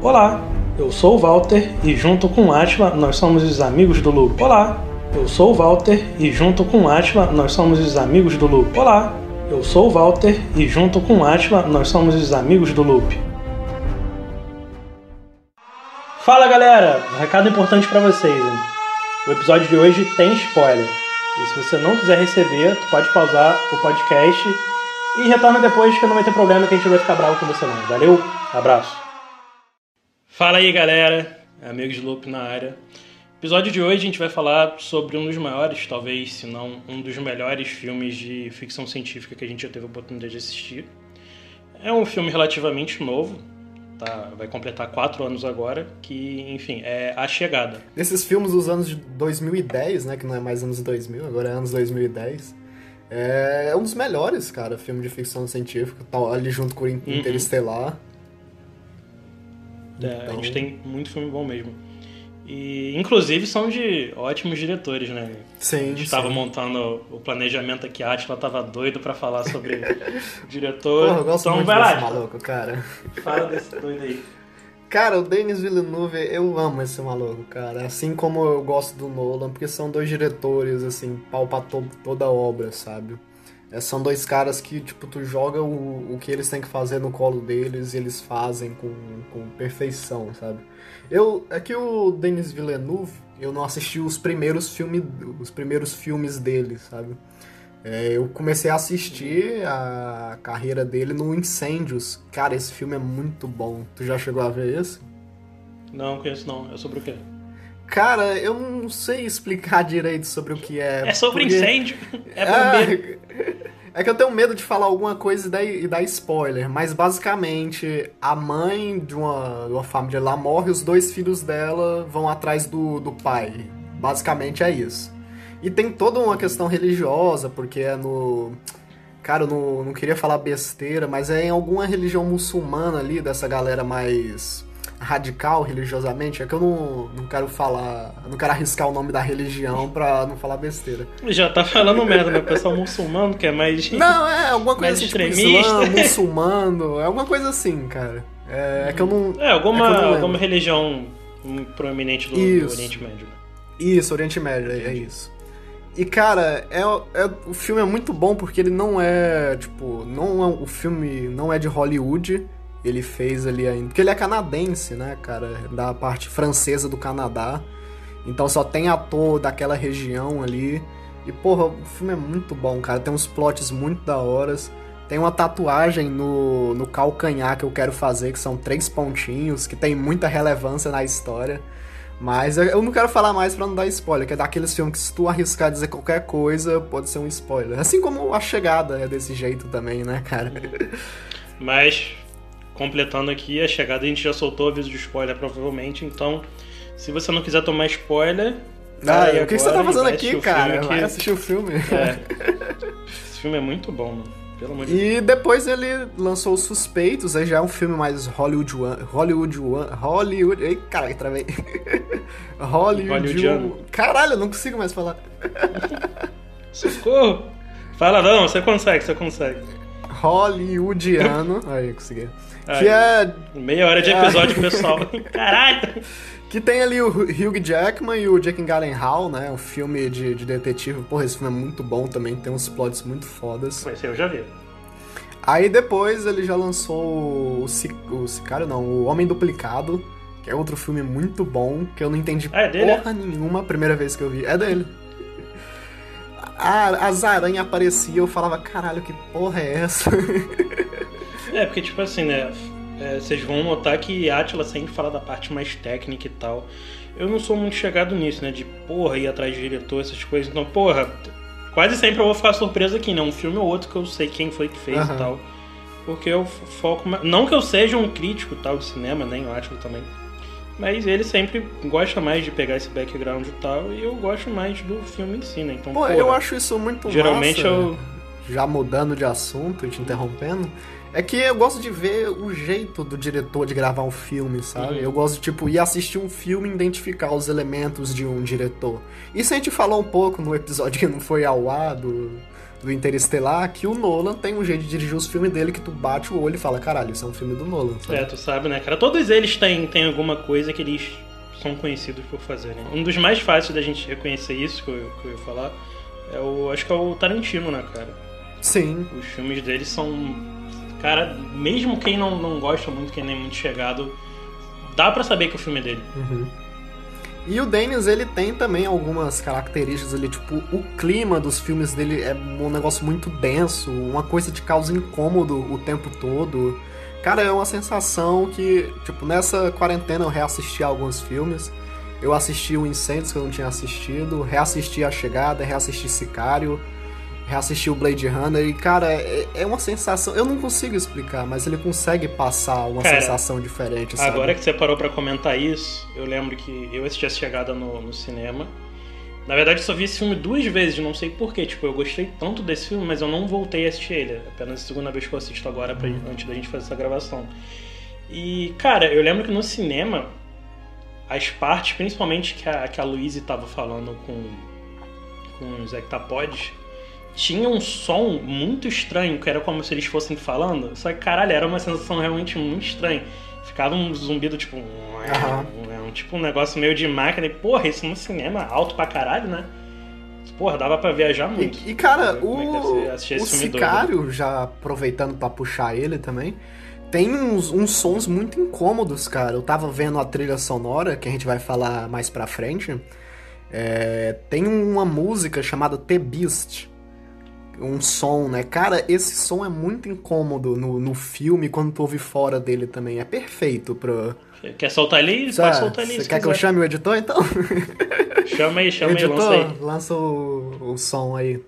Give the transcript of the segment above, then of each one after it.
Olá, eu sou o Walter e junto com Atila nós somos os amigos do Loop. Olá, eu sou o Walter e junto com Atila nós somos os amigos do Loop. Olá, eu sou o Walter e junto com Atila nós somos os amigos do Loop. Fala galera, um recado importante para vocês. Hein? O episódio de hoje tem spoiler. E se você não quiser receber, tu pode pausar o podcast e retorna depois que não vai ter problema que a gente vai ficar bravo com você não. Valeu, abraço. Fala aí galera, amigos de Loop na área. Episódio de hoje a gente vai falar sobre um dos maiores, talvez, se não um dos melhores filmes de ficção científica que a gente já teve a oportunidade de assistir. É um filme relativamente novo, tá, vai completar quatro anos agora, que, enfim, é A Chegada. Nesses filmes dos anos de 2010, né, que não é mais anos 2000, agora é anos 2010, é um dos melhores, cara, filme de ficção científica, tá ali junto com Uhum. É, A gente Então- tem muito filme bom mesmo. E, inclusive, são de ótimos diretores, né? A Sim, gente estava montando o planejamento aqui, a Atila tava doido pra falar sobre diretor. Porra, eu gosto então muito vai desse lá, maluco, cara. fala desse doido aí. Cara, o Denis Villeneuve, eu amo esse maluco, cara. Assim como eu gosto do Nolan, porque são dois diretores, assim, pau pra to toda a obra, sabe? É, são dois caras que, tipo, tu joga o, o que eles têm que fazer no colo deles e eles fazem com, com perfeição, sabe? Eu, é que o Denis Villeneuve, eu não assisti os primeiros, filme, os primeiros filmes dele, sabe? É, eu comecei a assistir a carreira dele no Incêndios. Cara, esse filme é muito bom. Tu já chegou a ver esse? Não, conheço não. É sobre o quê? Cara, eu não sei explicar direito sobre o que é. É sobre porque- incêndio. É bombeiro. É que eu tenho medo de falar alguma coisa e dar, e dar spoiler, mas basicamente a mãe de uma, de uma família lá morre, os dois filhos dela vão atrás do, do pai. Basicamente é isso. E tem toda uma questão religiosa, porque é no. Cara, eu não, não queria falar besteira, mas é em alguma religião muçulmana ali, dessa galera mais radical religiosamente. É que eu não, não quero falar. não quero arriscar o nome da religião pra não falar besteira. Já tá falando merda, né? O pessoal muçulmano que é mais. Não, é alguma coisa Mais assim, tipo extremista. islã, muçulmano, é alguma coisa assim, cara. É, é que eu não. É, alguma, é não alguma religião proeminente do, do. Oriente Médio. né? Isso, Oriente Médio, é, é isso. E, cara, é, é- o filme é muito bom porque ele não é, tipo, não é, o filme não é de Hollywood, ele fez ali ainda. Porque ele é canadense, né, cara? Da parte francesa do Canadá. Então só tem ator daquela região ali. E, porra, o filme é muito bom, cara. Tem uns plots muito da horas. Tem uma tatuagem no, no calcanhar que eu quero fazer, que são três pontinhos, que tem muita relevância na história. Mas eu- não quero falar mais pra não dar spoiler, que é daqueles filmes que se tu arriscar dizer qualquer coisa, pode ser um spoiler. Assim como A Chegada é desse jeito também, né, cara? Mas, completando aqui, a chegada a gente já soltou o aviso de spoiler, provavelmente. Então, se você não quiser tomar spoiler. Ah, vai o que, que você tá fazendo aqui, cara? Vai que- assistir o filme. É. Esse filme é muito bom, mano. Pelo amor de Deus. E depois ele lançou Os Suspeitos, aí já é um filme mais Hollywood Hollywood Hollywood, ei, caralho, travei. Hollywood. Hollywoodiano. Caralho, eu não consigo mais falar. Socorro! Fala, não, você consegue, você consegue. Hollywoodiano. aí, consegui. Que é Meia hora de episódio, pessoal. Caralho! Que tem ali o Hugh Jackman e o Jake Gyllenhaal, né? Um filme de, de detetive. Porra, esse filme é muito bom também, tem uns plots muito fodas. Esse eu já vi. Aí depois ele já lançou o, Ci- o Sicário, não, o Homem Duplicado, que é outro filme muito bom, que eu não entendi Ah, é dele, porra nenhuma a primeira vez que eu vi. É dele. A, as aranhas apareciam, eu falava, caralho, que porra é essa? É, porque, tipo assim, né? é, vocês vão notar que Atila sempre fala da parte mais técnica e tal. Eu não sou muito chegado nisso, né? De porra, ir atrás de diretor, essas coisas. Então, porra, quase sempre eu vou ficar surpreso aqui, né? Um filme ou outro que eu sei quem foi que fez Aham. e tal. Porque eu foco. mais- Não que eu seja um crítico tal de cinema, nem o Atila também. Mas ele sempre gosta mais de pegar esse background e tal. E eu gosto mais do filme em si, né? Então, Pô, porra, eu acho isso muito Geralmente massa. eu. já mudando de assunto e te interrompendo, é que eu gosto de ver o jeito do diretor de gravar um filme, sabe? Uhum. Eu gosto de, tipo, ir assistir um filme e identificar os elementos de um diretor. Isso a gente falou um pouco no episódio que não foi ao ar do, do Interestelar, que o Nolan tem um jeito de dirigir os filmes dele que tu bate o olho e fala, caralho, isso é um filme do Nolan. Sabe? É, tu sabe, né, cara? Todos eles têm, têm alguma coisa que eles são conhecidos por fazerem. Um dos mais fáceis da gente reconhecer isso, que eu, que eu ia falar, é o. Acho que é o Tarantino, né, cara? Sim. Os filmes dele são. Cara, mesmo quem não, não gosta muito, quem nem é muito chegado, dá para saber que o filme é dele. Uhum. E o Dennis, ele tem também algumas características ali, tipo, o clima dos filmes dele é um negócio muito denso, uma coisa que causa incômodo o tempo todo. Cara, é uma sensação que, tipo, nessa quarentena eu reassisti alguns filmes. Eu assisti o Incêndios que eu não tinha assistido, reassisti A Chegada, reassisti Sicário, reassisti o Blade Runner e, cara, é, é uma sensação. Eu não consigo explicar, mas ele consegue passar uma Cara, sensação diferente, sabe? Agora que você parou pra comentar isso, eu lembro que eu assisti a chegada no, no cinema. Na verdade, eu só vi esse filme duas vezes, não sei porquê. Tipo, eu gostei tanto desse filme, mas eu não voltei a assistir ele. Apenas a segunda vez que eu assisto agora, pra, antes da gente fazer essa gravação. E, cara, eu lembro que no cinema, as partes, principalmente que a, que a Louise tava falando com, com os hectapods, tinha um som muito estranho, que era como se eles fossem falando. Só que, caralho, era uma sensação realmente muito estranha. Ficava um zumbido, tipo... Aham. Um, tipo um negócio meio de máquina. E, porra, isso no cinema, alto pra caralho, né? Porra, dava pra viajar muito. E, e, cara, é o, assistir o filme doido. Sicário, já aproveitando pra puxar ele também, tem uns, uns sons muito incômodos, cara. Eu tava vendo a trilha sonora, que a gente vai falar mais pra frente. É, tem uma música chamada The Beast. Um som, né? Cara, esse som é muito incômodo no, no filme, quando tu ouve fora dele também. É perfeito pra. Quer soltar ali? Sabe, Pode soltar ali. Você quer que eu quiser. chame o editor então? Chama aí, chama aí, editor, lança aí. lança o, o som aí.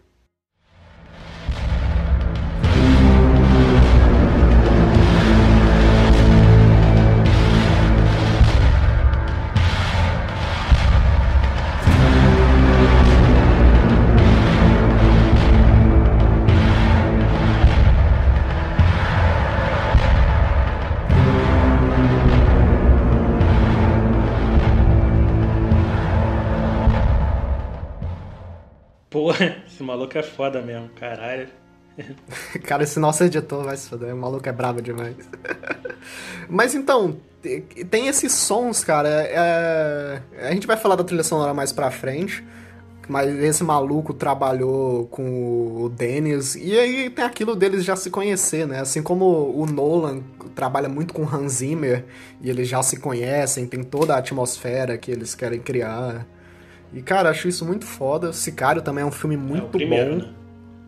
Esse maluco é foda mesmo, caralho. Cara, esse nosso editor vai se foder, o maluco é brabo demais. Mas então, te- tem esses sons, cara. é- A gente vai falar da trilha sonora mais pra frente. Mas esse maluco trabalhou com o Dennis. E aí tem aquilo deles já se conhecer, né? Assim como o Nolan trabalha muito com Hans Zimmer. E eles já se conhecem, tem toda a atmosfera que eles querem criar. E, cara, acho isso muito foda. Sicário também é um filme é o muito primeiro, bom. né?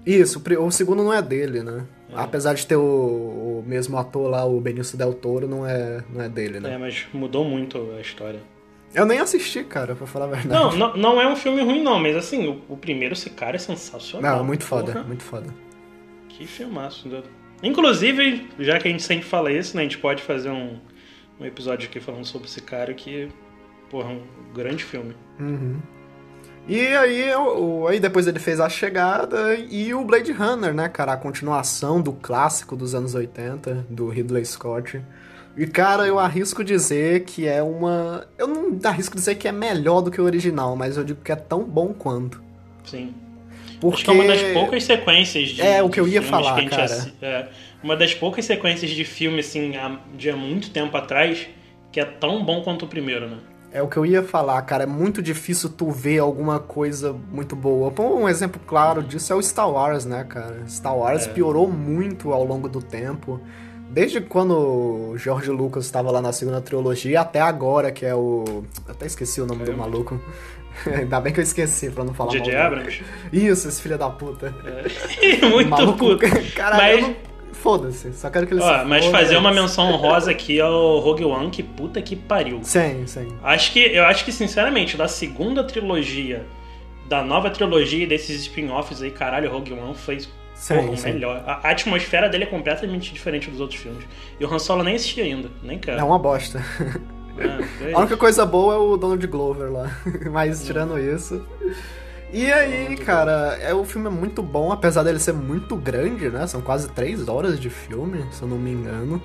Isso, o segundo não é dele, né? É. Apesar de ter o, o mesmo ator lá, o Benício Del Toro, não é, não é dele, né? É, mas mudou muito a história. Eu nem assisti, cara, pra falar a verdade. Não, não, não é um filme ruim, não, mas assim, o, o primeiro, cara é sensacional. Não, muito foda, Porra, muito foda. Que filmaço. né? Inclusive, já que a gente sempre fala isso, né, a gente pode fazer um, um episódio aqui falando sobre cara que, porra, um grande filme. Uhum. E aí, o, aí depois ele fez A Chegada e o Blade Runner, né, cara? A continuação do clássico dos anos 80, do Ridley Scott. E, cara, eu arrisco dizer que é uma... Eu não arrisco dizer que é melhor do que o original, mas eu digo que é tão bom quanto. Sim. Porque... Acho que é uma das poucas sequências de. É, o que eu ia falar, cara. assi- é, uma das poucas sequências de filme, assim, de há muito tempo atrás, que é tão bom quanto o primeiro, né? É o que eu ia falar, cara. É muito difícil tu ver alguma coisa muito boa. Pô, um exemplo claro disso é o Star Wars, né, cara? Star Wars É. piorou muito ao longo do tempo. Desde quando o George Lucas estava lá na segunda trilogia até agora, que é o. Até esqueci o nome do Caramba. maluco. Ainda bem que eu esqueci pra não falar J.J. mal. Abrams. Isso, esse filho da puta. É. muito maluco. puto. Caralho, Mas- eu não... foda-se. Só quero que ele Ó, mas fazer uma menção honrosa aqui ao Rogue One, que puta que pariu. Sim, sim. Acho que, eu acho que, sinceramente, da segunda trilogia, da nova trilogia e desses spin-offs aí, caralho, Rogue One foi Sim, porra, o sim. melhor. A, a atmosfera dele é completamente diferente dos outros filmes. E o Han Solo nem assisti ainda, nem quero. É uma bosta. É A única coisa boa é o Donald Glover lá. Mas tirando isso. E aí, cara, é, o filme é muito bom, apesar dele ser muito grande, né? São quase três horas de filme, se eu não me engano.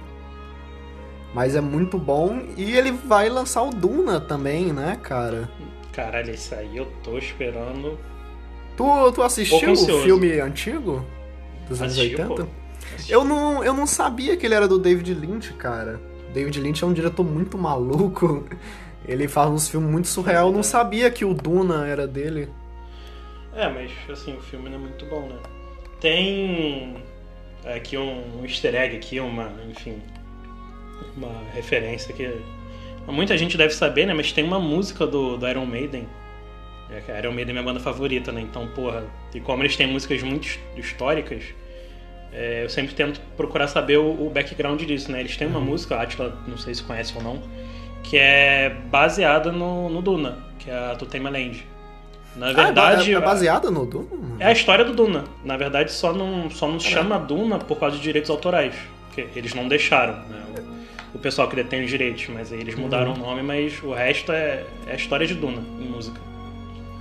Mas é muito bom. E ele vai lançar o Duna também, né, cara? Caralho, isso aí eu tô esperando Tu, tu assistiu o filme antigo? Dos anos Assistiu, 80? pô. Eu não, eu não sabia que ele era do David Lynch, cara. David Lynch é um diretor muito maluco. Ele faz uns filmes muito surreal. Eu não sabia que o Duna era dele. É, mas assim, o filme não é muito bom, né? Tem aqui um, easter egg aqui, uma, enfim, uma referência que muita gente deve saber, né? Mas tem uma música do, do Iron Maiden. É, Iron Maiden é minha banda favorita, né? Então, porra, e como eles têm músicas muito históricas, é, eu sempre tento procurar saber o, o background disso, né? Eles têm uma música, a Atila, não sei se conhece ou não, que é baseada no, no Duna, que é a Totema Land. Na verdade, ah, é, é baseada no Duna? é a história do Duna. Na verdade, só não, só não chama Duna por causa de direitos autorais. Porque eles não deixaram, né? O, o pessoal que detém os direitos, mas aí eles mudaram o nome, mas o resto é, é a história de Duna em música.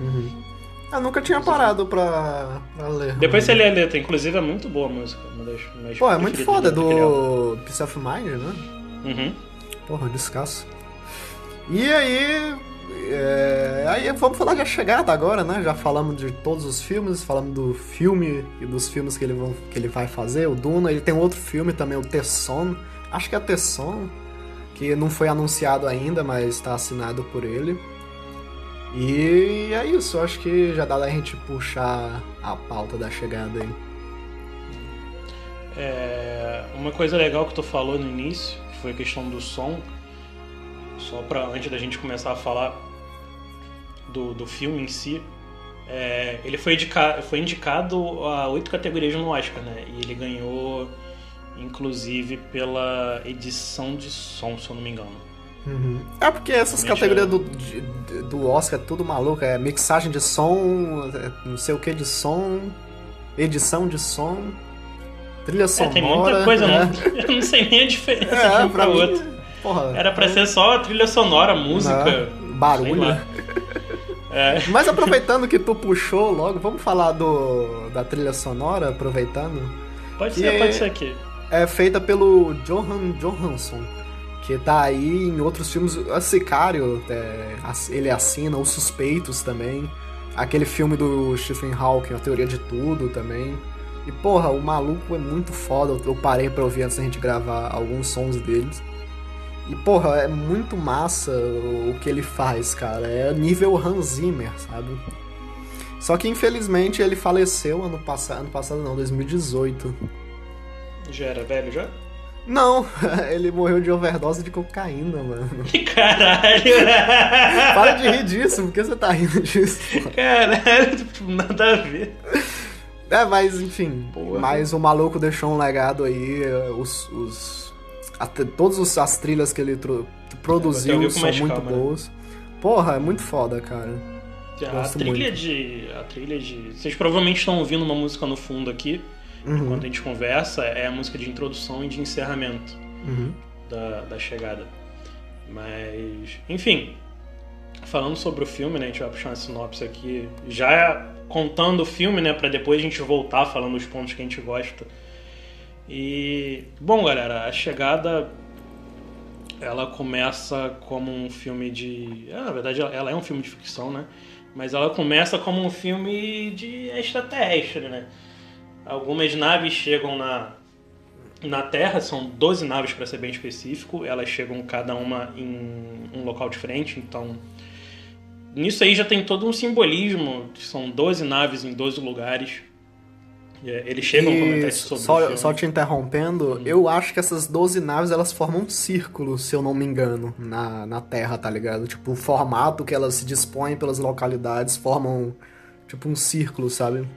Uhum. Eu nunca tinha parado pra, pra ler. Depois você lê a letra, inclusive é muito boa a música. Uma das minhas Pô, é muito foda, do Peace of Mind, né? Uhum. Porra, descasso. E aí. É, Aí vamos falar de A Chegada agora, né? Já falamos de todos os filmes, falamos do filme e dos filmes que ele, vão, que ele vai fazer, o Duna. Ele tem outro filme também, o Tesson. Acho que é Tesson, que não foi anunciado ainda, mas está assinado por ele. E é isso, acho que já dá da gente puxar a pauta da chegada aí. É, uma coisa legal que tu falou no início, que foi a questão do som, só para antes da gente começar a falar do, do filme em si, é, ele foi, indica, foi indicado a oito categorias no Oscar, né? E ele ganhou, inclusive, pela edição de som, se eu não me engano. É porque essas Realmente categorias do, de- do Oscar é tudo maluco, é mixagem de som, é não sei o que de som, edição de som, trilha É, sonora. tem muita coisa, né? não, eu não sei nem a diferença de É, um pra pra mim, outro. Porra. Era pra ser só a trilha sonora, música, né? barulho. É, Mas aproveitando que tu puxou logo, vamos falar do da trilha sonora, aproveitando. pode ser, é- pode ser aqui. É feita pelo Johan Johansson, que tá aí em outros filmes. A Sicário, é, ele assina, Os Suspeitos também. Aquele filme do Stephen Hawking, A Teoria de Tudo também. E porra, o maluco é muito foda. Eu parei pra ouvir antes da gente gravar alguns sons deles. E porra, é muito massa o que ele faz, cara. É nível Hans Zimmer, sabe? Só que infelizmente ele faleceu ano passado, ano passado não, 2018. Já era velho já? Não, ele morreu de overdose de cocaína, mano. Caralho! Para de rir disso, por que você tá rindo disso? porra? Caralho, tipo, nada a ver. É, mas enfim. Porra. Mas o maluco deixou um legado aí. Os. os até, todas os- as trilhas que ele É, produziu com são muito calma, né? boas. Porra, é muito foda, cara. A trilha muito. de. A trilha de. Vocês provavelmente estão ouvindo uma música no fundo aqui, Uhum, enquanto a gente conversa, é a música de introdução e de encerramento uhum. da, da chegada. Mas, enfim, falando sobre o filme, né? A gente vai puxar uma sinopse aqui, já contando o filme, né? Pra depois a gente voltar falando os pontos que a gente gosta. E, bom, galera, a chegada ela começa como um filme de. ah, na verdade, ela é um filme de ficção, né? Mas ela começa como um filme de extraterrestre, né? Algumas naves chegam na, na Terra, são 12 naves para ser bem específico, elas chegam cada uma em um local diferente, então. Nisso aí já tem todo um simbolismo, são 12 naves em 12 lugares. É, Eles chegam a comentar E isso sobre só, filme. só te interrompendo, eu acho que essas 12 naves elas formam um círculo, se eu não me engano, na, na Terra, tá ligado? Tipo, o formato que elas se dispõem pelas localidades formam tipo um círculo, sabe?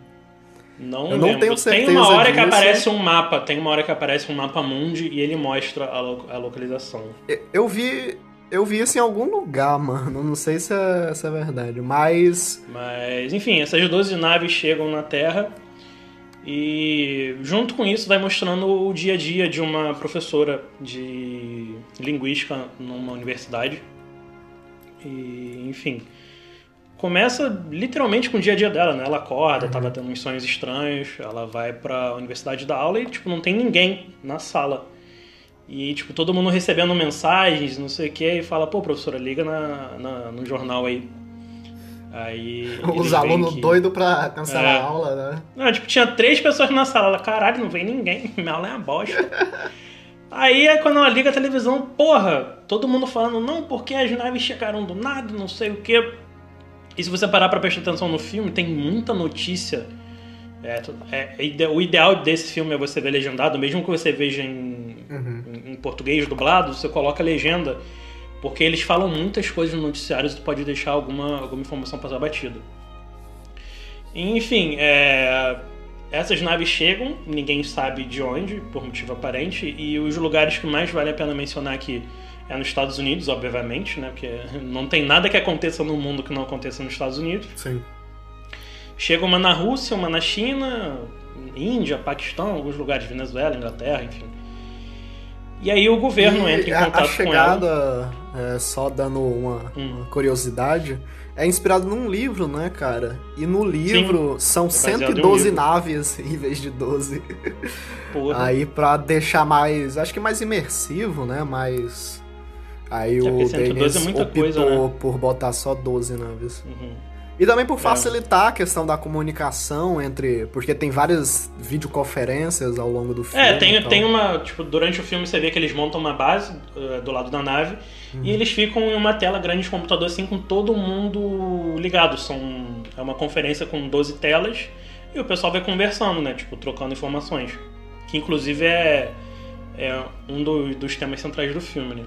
Não Eu não tenho Tem certeza uma hora que disso. aparece um mapa, tem uma hora que aparece um mapa mundi e ele mostra a, lo- a localização. Eu- Eu vi. Eu vi isso em algum lugar, mano. Não sei se é, se é verdade. Mas. Mas, enfim, essas 12 naves chegam na Terra e, junto com isso, vai mostrando o dia a dia de uma professora de linguística numa universidade. E, enfim, começa literalmente com o dia a dia dela, né? Ela acorda, tava tendo uns sonhos estranhos, ela vai pra universidade dar aula e, tipo, não tem ninguém na sala. E, tipo, todo mundo recebendo mensagens, não sei o que, e fala, pô, professora, liga na, na- no jornal aí. Aí. Os alunos que- doidos pra cancelar É. a aula, né? Não, tipo, tinha três pessoas na sala. Ela, caralho, não vem ninguém. Minha aula é uma bosta. Aí é quando ela liga a televisão, porra, todo mundo falando, não, porque as naves chegaram do nada, não sei o quê. E se você parar pra prestar atenção no filme, tem muita notícia. É, é, é o ideal desse filme é você ver legendado, mesmo que você veja em, Uhum. em, em português dublado, você coloca a legenda, porque eles falam muitas coisas no noticiário e tu pode deixar alguma, alguma informação passar batida. Enfim, é, essas naves chegam, ninguém sabe de onde, por motivo aparente, e os lugares que mais vale a pena mencionar aqui é nos Estados Unidos, obviamente, né? Porque não tem nada que aconteça no mundo que não aconteça nos Estados Unidos. Sim. Chega uma na Rússia, uma na China, Índia, Paquistão, alguns lugares, Venezuela, Inglaterra, enfim. E aí o governo E entra em a- contato a, com ela. chegada, é, só dando uma, Hum. uma curiosidade, é inspirado num livro, né, cara? E no livro são baseado em um 112 livro. naves em vez de 12. Porra. Aí pra deixar mais, acho que mais imersivo, né? Mais. Aí É, o porque 112 Denis é optou coisa, né? por botar só 12 naves. Uhum. E também por facilitar a questão da comunicação entre. Porque tem várias videoconferências ao longo do filme. É, tem, então- tem uma. Tipo, durante o filme você vê que eles montam uma base eh, do lado da nave Uhum. e eles ficam em uma tela grande de computador assim com todo mundo ligado. São, é uma conferência com 12 telas e o pessoal vai conversando, né? Tipo, trocando informações. Que inclusive é, é um do- dos temas centrais do filme, né?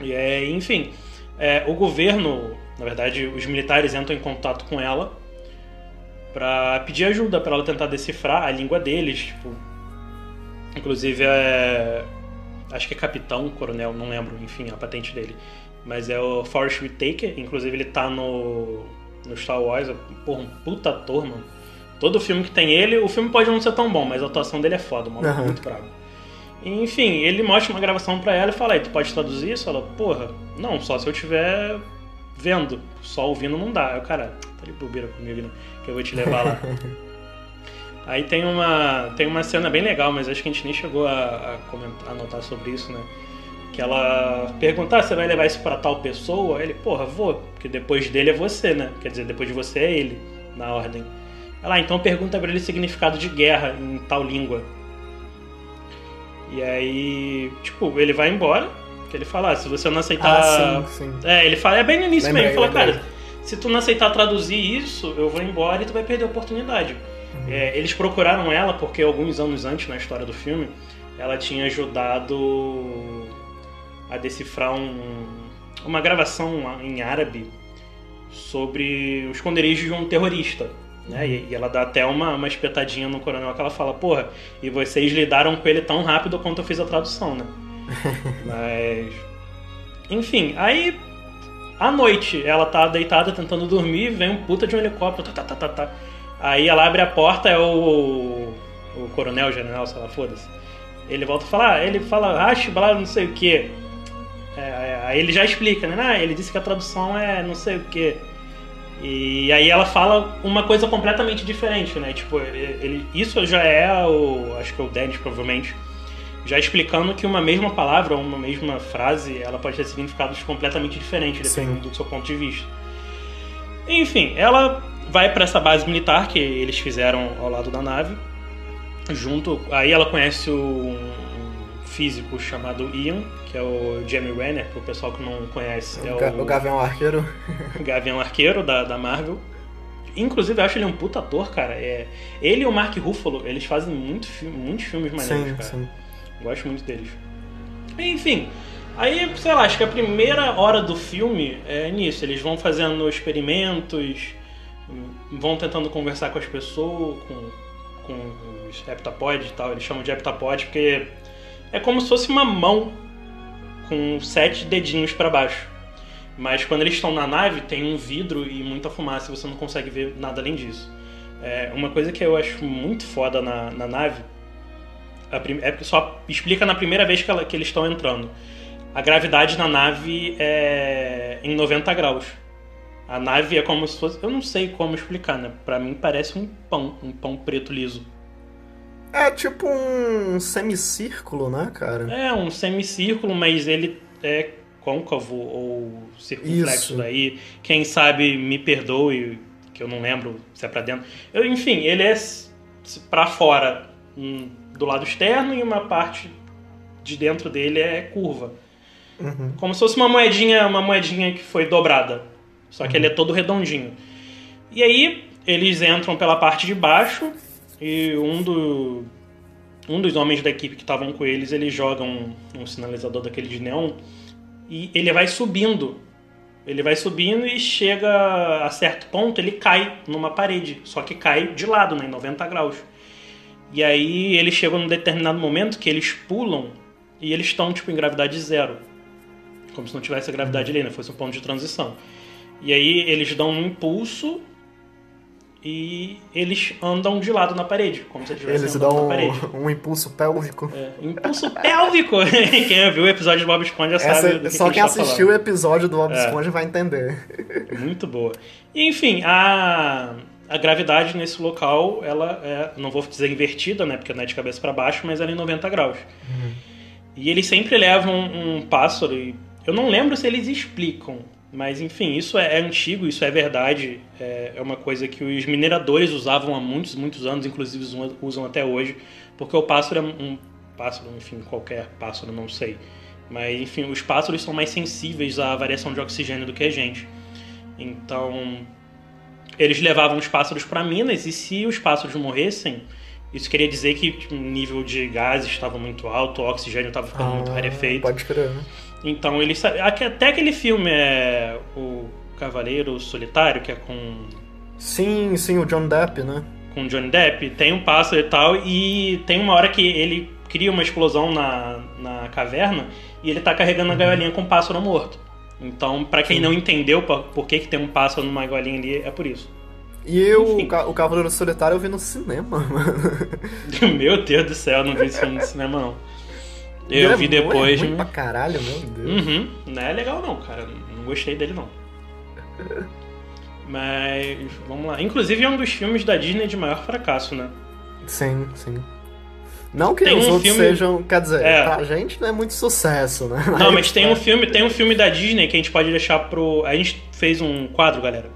E é, enfim, é, o governo, na verdade, os militares entram em contato com ela pra pedir ajuda pra ela tentar decifrar a língua deles, tipo, inclusive é acho que é capitão, coronel, não lembro, enfim, a patente dele, mas é o Forrest Whitaker, inclusive ele tá no no Star Wars, é, porra, um puta ator, mano. Todo filme que tem ele, o filme pode não ser tão bom, mas a atuação dele é foda, mano, Aham. muito bravo. Enfim, ele mostra uma gravação pra ela e fala: "Aí, tu pode traduzir isso?" Ela: "Porra, não, só se eu tiver vendo, só ouvindo não dá". Aí o cara, tá de bobeira comigo, né? Que eu vou te levar lá. Aí tem uma, tem uma cena bem legal, mas acho que a gente nem chegou a, a comentar, a notar sobre isso, né? Que ela pergunta, ah, você vai levar isso pra tal pessoa? Aí ele, porra, vou, porque depois dele é você, né? Quer dizer, depois de você é ele, na ordem. Ela, ah, então pergunta pra ele o significado de guerra em tal língua. E aí, tipo, ele vai embora, que ele fala, ah, se você não aceitar... Ah, sim, sim. É, ele fala, é bem no início Lembrei, mesmo, ele fala, lembrei. cara, se tu não aceitar traduzir isso, eu vou embora e tu vai perder a oportunidade. Uhum. É, eles procuraram ela porque alguns anos antes, na história do filme, ela tinha ajudado a decifrar um- uma gravação em árabe sobre o esconderijo de um terrorista. Né? E, e ela dá até uma, uma espetadinha no coronel que ela fala, porra, e vocês lidaram com ele tão rápido quanto eu fiz a tradução, né? Mas. Enfim, aí à noite ela tá deitada tentando dormir, vem um puta de um helicóptero, tá, tá, tá, tá, tá. Aí ela abre a porta, é o. o coronel, general, sei lá, foda-se. Ele volta a falar, ele fala, rache, blá, não sei o que. aí ele já explica, né? Ah, ele disse que a tradução é não sei o que. E aí ela fala uma coisa completamente diferente, né? Tipo, ele- isso já é o. Acho que é o Dennis, provavelmente. Já explicando que uma mesma palavra ou uma mesma frase, ela pode ter significados completamente diferentes, Sim. dependendo do seu ponto de vista. Enfim, ela vai para essa base militar que eles fizeram ao lado da nave. Junto. Aí ela conhece um físico chamado Ian, que é o Jamie Renner, pro pessoal que não conhece. É O, Ga- o Gavião Arqueiro. Gavião Arqueiro da, da Marvel. Inclusive, eu acho ele um puta ator, cara. É, ele e o Mark Ruffalo, eles fazem muito muitos filmes maneiros, Sim, cara. sim. Gosto muito deles. Enfim, aí, sei lá, acho que a primeira hora do filme é nisso. Eles vão fazendo experimentos, vão tentando conversar com as pessoas, com, com os heptapods e tal. Eles chamam de heptapod porque é como se fosse uma mão com sete dedinhos pra baixo. Mas quando eles estão na nave, tem um vidro e muita fumaça e você não consegue ver nada além disso. É, uma coisa que eu acho muito foda na, na nave prim- é porque só explica na primeira vez que, ela- que eles estão entrando. A gravidade na nave é em 90 graus. A nave é como se fosse. Eu não sei como explicar, né? Pra mim parece um pão, um pão preto liso. É tipo um semicírculo, né, cara? É um semicírculo, mas ele é côncavo ou circunflexo daí. Quem sabe me perdoe, que eu não lembro se é para dentro. Eu, enfim, ele é para fora um, do lado externo e uma parte de dentro dele é curva. Uhum. Como se fosse uma moedinha, uma moedinha que foi dobrada. Só que uhum. ele é todo redondinho. E aí eles entram pela parte de baixo e um, do, um dos homens da equipe que estavam com eles, ele joga um, um sinalizador daquele de neon e ele vai subindo. Ele vai subindo e chega a certo ponto, ele cai numa parede, só que cai de lado, né, em 90 graus. E aí eles chegam num determinado momento que eles pulam e eles estão tipo em gravidade zero. Como se não tivesse a gravidade ali, né? Fosse um ponto de transição. E aí eles dão um impulso e eles andam de lado na parede, como se estivessem eles dão. Um, um impulso pélvico. É, impulso pélvico! quem viu o episódio do Bob Esponja Essa, sabe do que Só que quem tá assistiu o episódio do Bob é. Esponja vai entender. Muito boa. E, enfim, a, a gravidade nesse local, ela é, não vou dizer invertida, né, porque não é de cabeça para baixo, mas ela é em 90 graus. Uhum. E eles sempre levam um, um pássaro, e eu não lembro se eles explicam, mas enfim, isso é, é, antigo, isso é verdade. É, é, uma coisa que os mineradores usavam há muitos, muitos anos, inclusive usam até hoje, porque o pássaro é um pássaro, enfim, qualquer pássaro, não sei. Mas enfim, os pássaros são mais sensíveis à variação de oxigênio do que a gente. Então, eles levavam os pássaros para Minas e se os pássaros morressem, isso queria dizer que tipo, o nível de gases estava muito alto, o oxigênio estava ficando ah, muito rarefeito. Pode crer, né? Então ele até aquele filme é o Cavaleiro Solitário, que é com Sim, sim, o John Depp, né? Com o John Depp, tem um pássaro e tal, e tem uma hora que ele cria uma explosão na, na caverna e ele tá carregando a gaiolinha com um pássaro morto. Então, para quem sim. não entendeu por que, que tem um pássaro numa gaiolinha ali, é por isso. E eu, o Cavaleiro Solitário eu vi no cinema, mano. Meu Deus do céu, eu não vi esse filme no cinema, não. Eu é vi depois. É ruim pra caralho, meu Deus. Uhum. Não é legal não, cara. Não gostei dele não. Mas vamos lá. Inclusive é um dos filmes da Disney de maior fracasso, né? Sim, sim. Não que tem os um outros filme... sejam, quer dizer, é. pra gente não é muito sucesso, né? Não, mas tem um filme, tem um filme da Disney que a gente pode deixar pro. A gente fez um quadro, galera,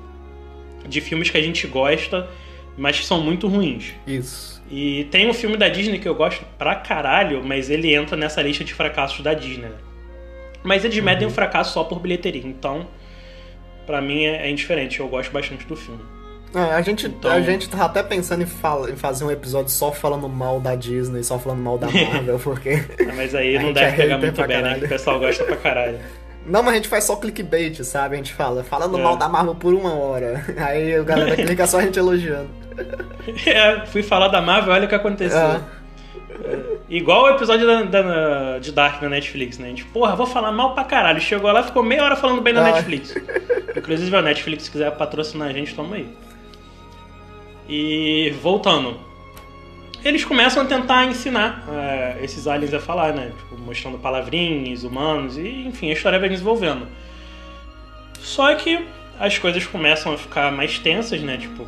de filmes que a gente gosta, mas que são muito ruins. Isso. E tem um filme da Disney que eu gosto pra caralho, mas ele entra nessa lista de fracassos da Disney. Mas eles uhum. medem o fracasso só por bilheteria, então para mim é, é, indiferente, eu gosto bastante do filme. É, a gente, então... a gente tá até pensando em, fala, em, fazer um episódio só falando mal da Disney, só falando mal da Marvel, porque. Ah, mas aí não deve é pegar muito bem, né? O pessoal gosta pra caralho. Não, mas a gente faz só clickbait, sabe? A gente fala, falando é. mal da Marvel por uma hora. Aí a galera clica só a gente elogiando. É, fui falar da Marvel, olha o que aconteceu. É. É, igual o episódio da, da, de Dark na Netflix, né? A gente, porra, vou falar mal pra caralho. Chegou lá ficou meia hora falando bem da ah. Netflix. Inclusive a Netflix, se quiser patrocinar a gente, toma aí. E voltando. Eles começam a tentar ensinar é, esses aliens a falar, né? Tipo, mostrando palavrinhas, humanos, e enfim, a história vai desenvolvendo. Só que as coisas começam a ficar mais tensas, né? Tipo,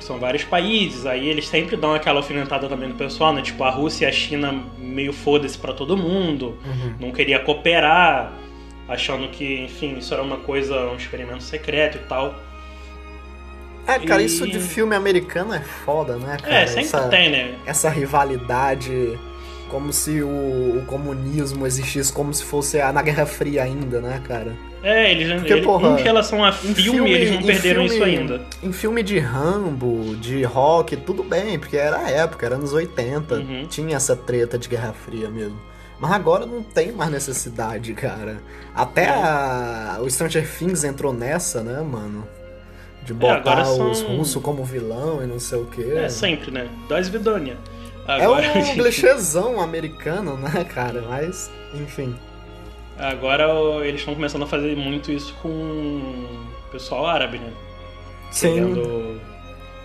são vários países, aí eles sempre dão aquela alfinetada também no pessoal, né? Tipo, a Rússia e a China meio foda-se pra todo mundo, uhum. não queria cooperar, achando que, enfim, isso era uma coisa, um experimento secreto e tal. É, cara, e... isso de filme americano é foda, né, cara? É, sempre essa, tem, né? Essa rivalidade, como se o, o comunismo existisse como se fosse a, na Guerra Fria ainda, né, cara? É, eles, Porque, ele, porra, em relação a filme, filme eles não perderam filme, isso ainda. Em filme de Rambo, de rock, tudo bem, porque era a época, era anos 80, uhum. tinha essa treta de Guerra Fria mesmo. Mas agora não tem mais necessidade, cara. Até é. a, o Stranger Things entrou nessa, né, mano? De é, botar é, são... os russos como vilão e não sei o quê. É, sempre, né? Dós Vidônia. Agora... É um clichêzão americano, né, cara? Mas, enfim. Agora eles estão começando a fazer muito isso com o pessoal árabe, né? Sim. Querendo,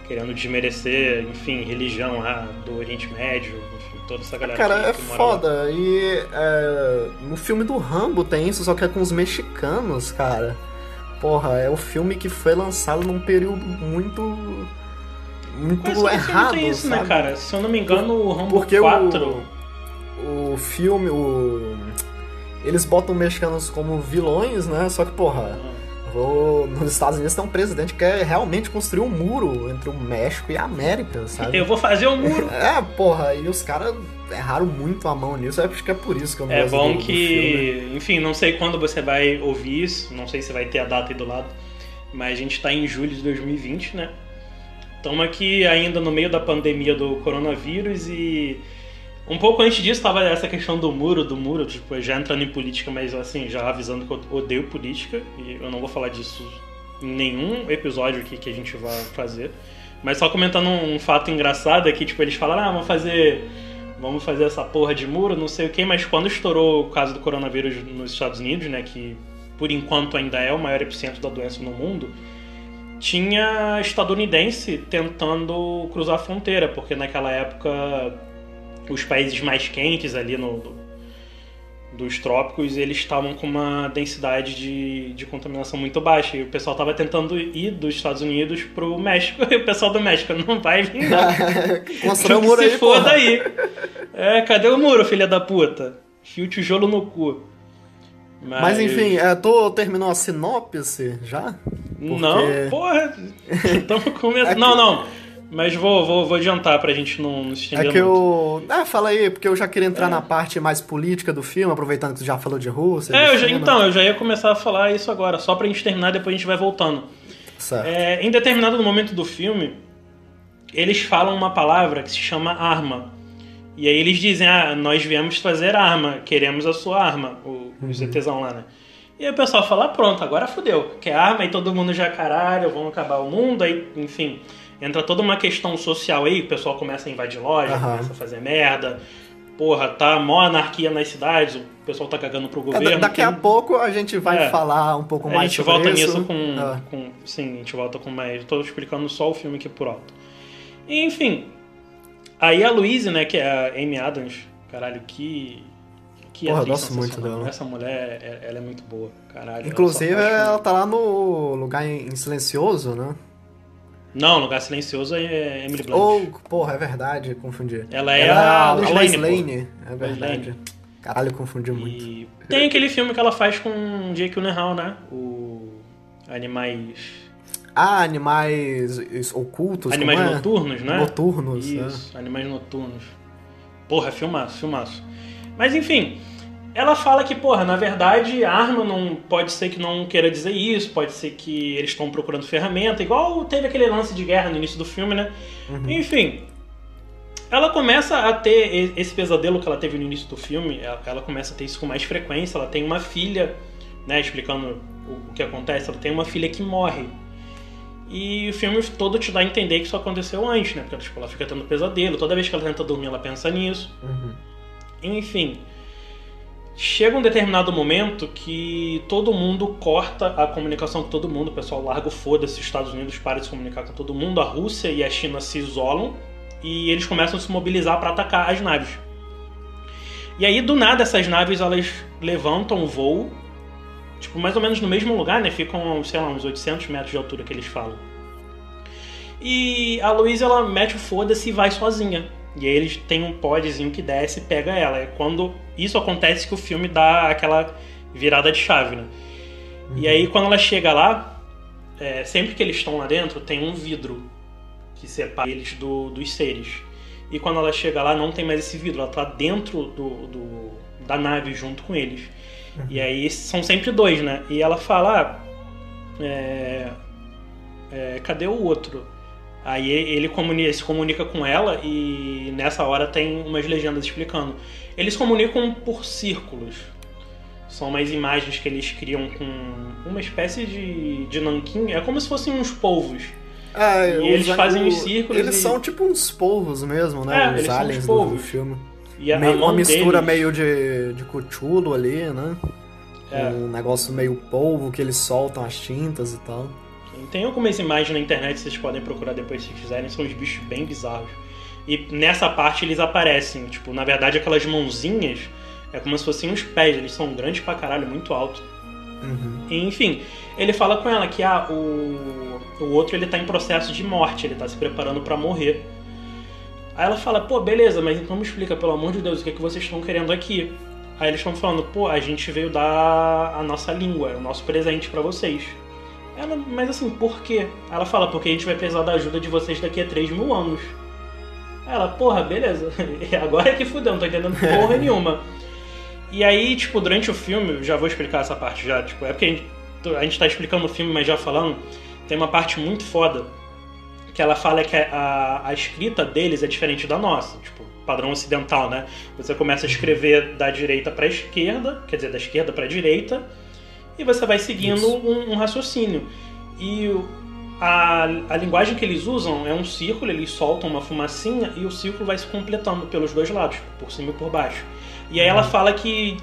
querendo desmerecer, enfim, religião lá do Oriente Médio, enfim, toda essa galera. Cara, é foda. Lá. E é, no filme do Rambo tem isso, só que é com os mexicanos, cara. Porra, é o filme que foi lançado num período muito. Muito Mas, errado. Tem isso, né, sabe? né, cara? Se eu não me engano, o Rambo Porque 4. O, o filme. O eles botam mexicanos como vilões, né? Só que, porra, vou- nos Estados Unidos tem um presidente que quer realmente construir um muro entre o México e a América, sabe? Eu vou fazer um muro. É, porra, e os caras erraram muito a mão nisso, acho que é por isso que eu não É bom do- do que, enfim, não sei quando você vai ouvir isso, não sei se vai ter a data aí do lado, mas a gente tá em julho de 2020, né? Estamos aqui ainda no meio da pandemia do coronavírus e um pouco antes disso tava essa questão do muro, do muro, tipo, já entrando em política, mas assim, já avisando que eu odeio política e eu não vou falar disso em nenhum episódio aqui que a gente vai fazer. Mas só comentando um fato engraçado é que, tipo, eles falaram, ah, vamos fazer vamos fazer essa porra de muro, não sei o que, mas quando estourou o caso do coronavírus nos Estados Unidos, né, que por enquanto ainda é o maior epicentro da doença no mundo, tinha estadunidense tentando cruzar a fronteira, porque naquela época os países mais quentes ali no, dos trópicos, eles estavam com uma densidade de, de contaminação muito baixa. E o pessoal estava tentando ir dos Estados Unidos pro México. E o pessoal do México não vai vir, não. Construiu um Que muro se aí, foda porra. aí. É, cadê o muro, filha da puta? Fio tijolo no cu. Mas enfim, é, tu terminou a sinopse já? Não, porque- porra. Estamos começando. É Não, não. Mas vou, vou, vou adiantar pra gente não, não se estender É que muito. eu. Ah, fala aí, porque eu já queria entrar na parte mais política do filme, aproveitando que tu já falou de Rússia. É, eu já, então, eu já ia começar a falar isso agora, só pra gente terminar, depois a gente vai voltando. Certo. É, em determinado momento do filme, eles falam uma palavra que se chama arma. E aí eles dizem, ah, nós viemos trazer arma, queremos a sua arma, o, ETzão lá, né? E aí o pessoal fala, ah, pronto, agora fodeu, quer arma, e todo mundo já, caralho, vamos acabar o mundo, aí, enfim, entra toda uma questão social aí, o pessoal começa a invadir loja, Aham. começa a fazer merda, porra, tá mó anarquia nas cidades, o pessoal tá cagando pro É, governo. da- daqui a tem- pouco a gente vai É. falar um pouco a mais gente sobre volta isso. nisso com, Ah. com. Sim, a gente volta com mais. Tô explicando só o filme aqui por alto. Enfim. Aí a Louise, né, que é a Amy Adams, caralho, que. Que Porra, atriz gosto muito dela. Essa mulher, é- ela é muito boa, caralho. Inclusive, apaixonado. ela tá lá no lugar em silencioso, né? Não, Lugar Silencioso é Emily Blunt. Ou, porra, é verdade, confundi. Ela é a Lois Lois Lane. Lane, é verdade. Lane. Caralho, confundi muito. E tem aquele filme que ela faz com Jake Gyllenhaal, né? O. Animais. Ah, animais is- ocultos, Animais é? noturnos, né? Noturnos, é. Isso, Animais Noturnos. Porra, filmaço, filmaço. Mas enfim, ela fala que, porra, na verdade, arma não pode ser que não queira dizer isso, pode ser que eles estão procurando ferramenta, igual teve aquele lance de guerra no início do filme, né? Uhum. Enfim, ela começa a ter esse pesadelo que ela teve no início do filme, ela- começa a ter isso com mais frequência, ela tem uma filha, né, explicando o o que acontece, ela tem uma filha que morre. E o filme todo te dá a entender que isso aconteceu antes, né? Porque tipo, ela fica tendo pesadelo, toda vez que ela tenta dormir, ela pensa nisso. Uhum. Enfim, chega um determinado momento que todo mundo corta a comunicação com todo mundo, o pessoal larga o foda-se, os Estados Unidos para de se comunicar com todo mundo, a Rússia e a China se isolam e eles começam a se mobilizar para atacar as naves. E aí, do nada, essas naves elas levantam o voo, tipo, mais ou menos no mesmo lugar, né? Ficam, sei lá, uns 800 metros de altura que eles falam. E a Luísa, ela mete o foda-se e vai sozinha. E aí eles têm um podzinho que desce e pega ela. É quando isso acontece que o filme dá aquela virada de chave, né? E aí quando ela chega lá, é, sempre que eles estão lá dentro, tem um vidro que separa eles do- dos seres. E quando ela chega lá, não tem mais esse vidro, ela tá dentro do, do- da nave junto com eles. E aí são sempre dois, né? E ela fala, ah, é, é, cadê o outro? Aí ele comuni- se comunica com ela e nessa hora tem umas legendas explicando. Eles comunicam por círculos. São umas imagens que eles criam com uma espécie de, de nanquim. É como se fossem uns polvos. É, E eles fazem o- os círculos Eles e- são tipo uns polvos mesmo, É, né? eles os uns aliens do, polvos. do filme. E Meio- uma mistura deles- meio de, de Cthulhu ali, né? É. Um negócio meio polvo que eles soltam as tintas e tal. Tem algumas imagens na internet, vocês podem procurar depois se quiserem, são uns bichos bem bizarros. E nessa parte eles aparecem, tipo, na verdade aquelas mãozinhas é como se fossem uns pés, eles são grandes pra caralho, muito alto. Uhum. Enfim, ele fala com ela que ah, o, o outro ele tá em processo de morte, ele tá se preparando pra morrer. Aí ela fala, pô, beleza, mas então me explica, pelo amor de Deus, o que, é que vocês estão querendo aqui? Aí eles estão falando, pô, a gente veio dar a nossa língua, o nosso presente para vocês. Ela, mas assim, por quê? Ela fala, porque a gente vai precisar da ajuda de vocês daqui a 3 mil anos. Ela, porra, beleza. Agora é que fudeu, não tô entendendo porra nenhuma. E aí, tipo, durante o filme, já vou explicar essa parte já, tipo, é porque a gente, a gente tá explicando o filme, mas já falando, tem uma parte muito foda que ela fala que a, a escrita deles é diferente da nossa, tipo, padrão ocidental, né? Você começa a escrever da direita para esquerda, quer dizer, da esquerda para direita, e você vai seguindo um, um, raciocínio. E a, a linguagem que eles usam é um círculo, eles soltam uma fumacinha e o círculo vai se completando pelos dois lados, por cima e por baixo. E aí ela uhum. fala que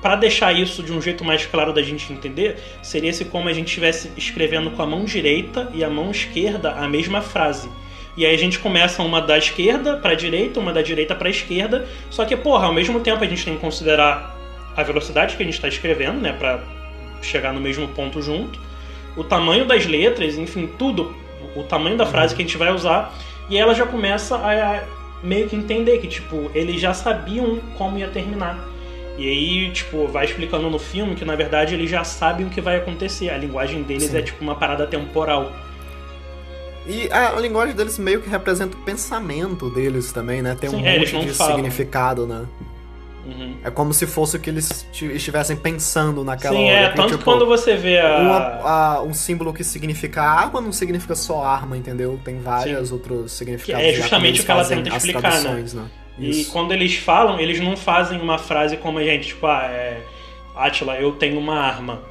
para deixar isso de um jeito mais claro da gente entender, seria se como a gente estivesse escrevendo com a mão direita e a mão esquerda a mesma frase. E aí a gente começa uma da esquerda para a direita, uma da direita para a esquerda. Só que, porra, ao mesmo tempo a gente tem que considerar a velocidade que a gente está escrevendo, né, para chegar no mesmo ponto junto, o tamanho das letras, enfim, tudo, o tamanho da frase que a gente vai usar. E ela já começa a meio que entender que, tipo, eles já sabiam como ia terminar. E aí, tipo, vai explicando no filme que na verdade eles já sabem o que vai acontecer. A linguagem deles Sim. é tipo uma parada temporal. E a linguagem deles meio que representa o pensamento deles também, né? Tem um Sim, é, monte de falam. significado, né? Uhum. É como se fosse o que eles estivessem pensando naquela Sim, hora. Sim, é, tanto tipo, quando você vê a... Uma, a... Um símbolo que significa água não significa só arma, entendeu? Tem vários Sim. outros significados. Que é justamente o que ela tenta explicar, né? né? E quando eles falam, eles não fazem uma frase como a gente, tipo, ah, é. Atila, eu tenho uma arma.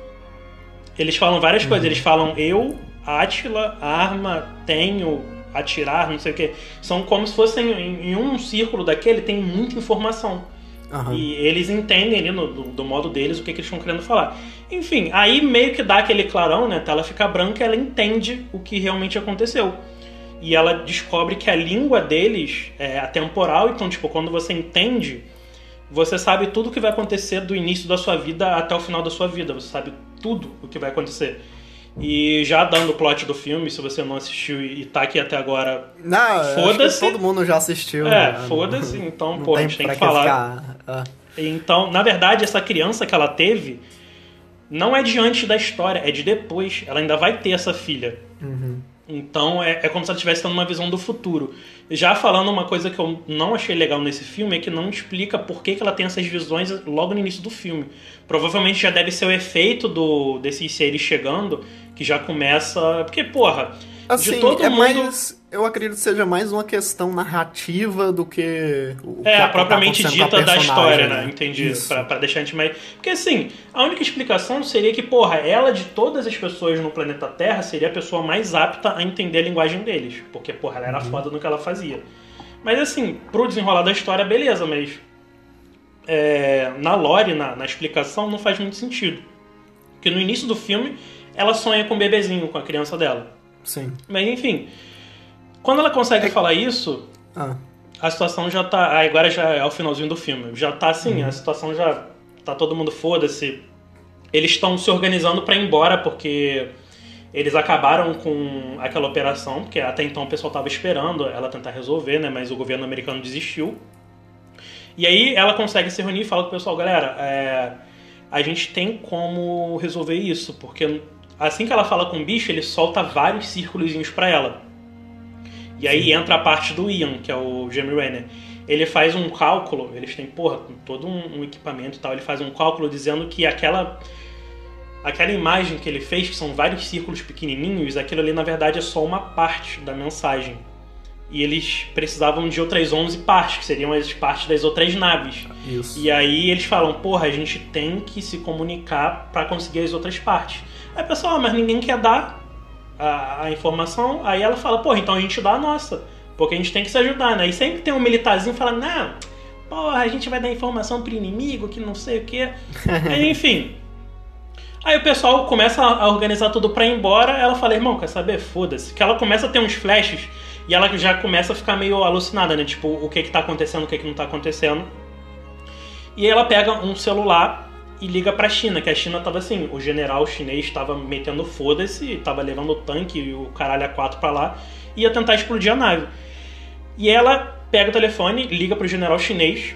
Eles falam várias uhum. coisas. Eles falam eu, Atila, arma, tenho, atirar, não sei o que. São como se fossem em, em um círculo daquele tem muita informação. Uhum. E eles entendem ali no, do, do, modo deles o que, que eles estão querendo falar. Enfim, aí meio que dá aquele clarão, né? A tela fica branca ela entende o que realmente aconteceu e ela descobre que a língua deles é atemporal, então, tipo, quando você entende, você sabe tudo o que vai acontecer do início da sua vida até o final da sua vida, você sabe tudo o que vai acontecer. E já dando o plot do filme, se você não assistiu e tá aqui até agora, foda-se. Todo mundo já assistiu. É, né? foda-se, então, não pô, a gente tem que falar. Ah. Então, na verdade, essa criança que ela teve não é de antes da história, é de depois. Ela ainda vai ter essa filha. Uhum. Então é, é como se ela estivesse tendo uma visão do futuro. Já falando uma coisa que eu não achei legal nesse filme é que não explica por que, que ela tem essas visões logo no início do filme. Provavelmente já deve ser o efeito do desses seres chegando que já começa. Porque, porra, assim, de todo é mundo. Mais eu acredito que seja mais uma questão narrativa do que. O é, que a propriamente tá dita da história, né? né? Entendi. Pra, pra, deixar a gente mais. Porque assim, a única explicação seria que, porra, ela de todas as pessoas no planeta Terra seria a pessoa mais apta a entender a linguagem deles. Porque, porra, ela era uhum. foda no que ela fazia. Mas assim, pro desenrolar da história, beleza, mas. É, na lore, na, na explicação, não faz muito sentido. Porque no início do filme, ela sonha com o bebezinho, com a criança dela. Sim. Mas enfim. Quando ela consegue é... falar isso, ah. a situação já tá. Agora já é o finalzinho do filme. Já tá assim, uhum. a situação já. Tá todo mundo foda-se. Eles estão se organizando para ir embora porque eles acabaram com aquela operação, porque até então o pessoal tava esperando ela tentar resolver, né? Mas o governo americano desistiu. E aí ela consegue se reunir e fala com o pessoal, galera, é, a gente tem como resolver isso, porque assim que ela fala com o bicho, ele solta vários círculos para ela. E aí Sim. entra a parte do Ian, que é o Jamie Renner. Ele faz um cálculo, eles têm, porra, todo um, um equipamento e tal, ele faz um cálculo dizendo que aquela aquela imagem que ele fez, que são vários círculos pequenininhos, aquilo ali na verdade é só uma parte da mensagem. E eles precisavam de outras 11 partes, que seriam as partes das outras naves. Isso. E aí eles falam, porra, a gente tem que se comunicar para conseguir as outras partes. Aí o pessoal, ah, mas ninguém quer dar a, a, informação, aí ela fala, pô, então a gente dá a nossa. Porque a gente tem que se ajudar, né? E sempre tem um militarzinho falando, não, porra, a gente vai dar informação pro inimigo, que não sei o quê. enfim. Aí o pessoal começa a organizar tudo pra ir embora. Ela fala, irmão, quer saber? Foda-se. Que ela começa a ter uns flashes e ela já começa a ficar meio alucinada, né? Tipo, o que que tá acontecendo, o que que não tá acontecendo. E aí ela pega um celular e liga pra China, que a China tava assim, o general chinês tava metendo foda-se, tava levando o tanque e o caralho a quatro pra lá, e ia tentar explodir a nave. E ela pega o telefone, liga pro general chinês,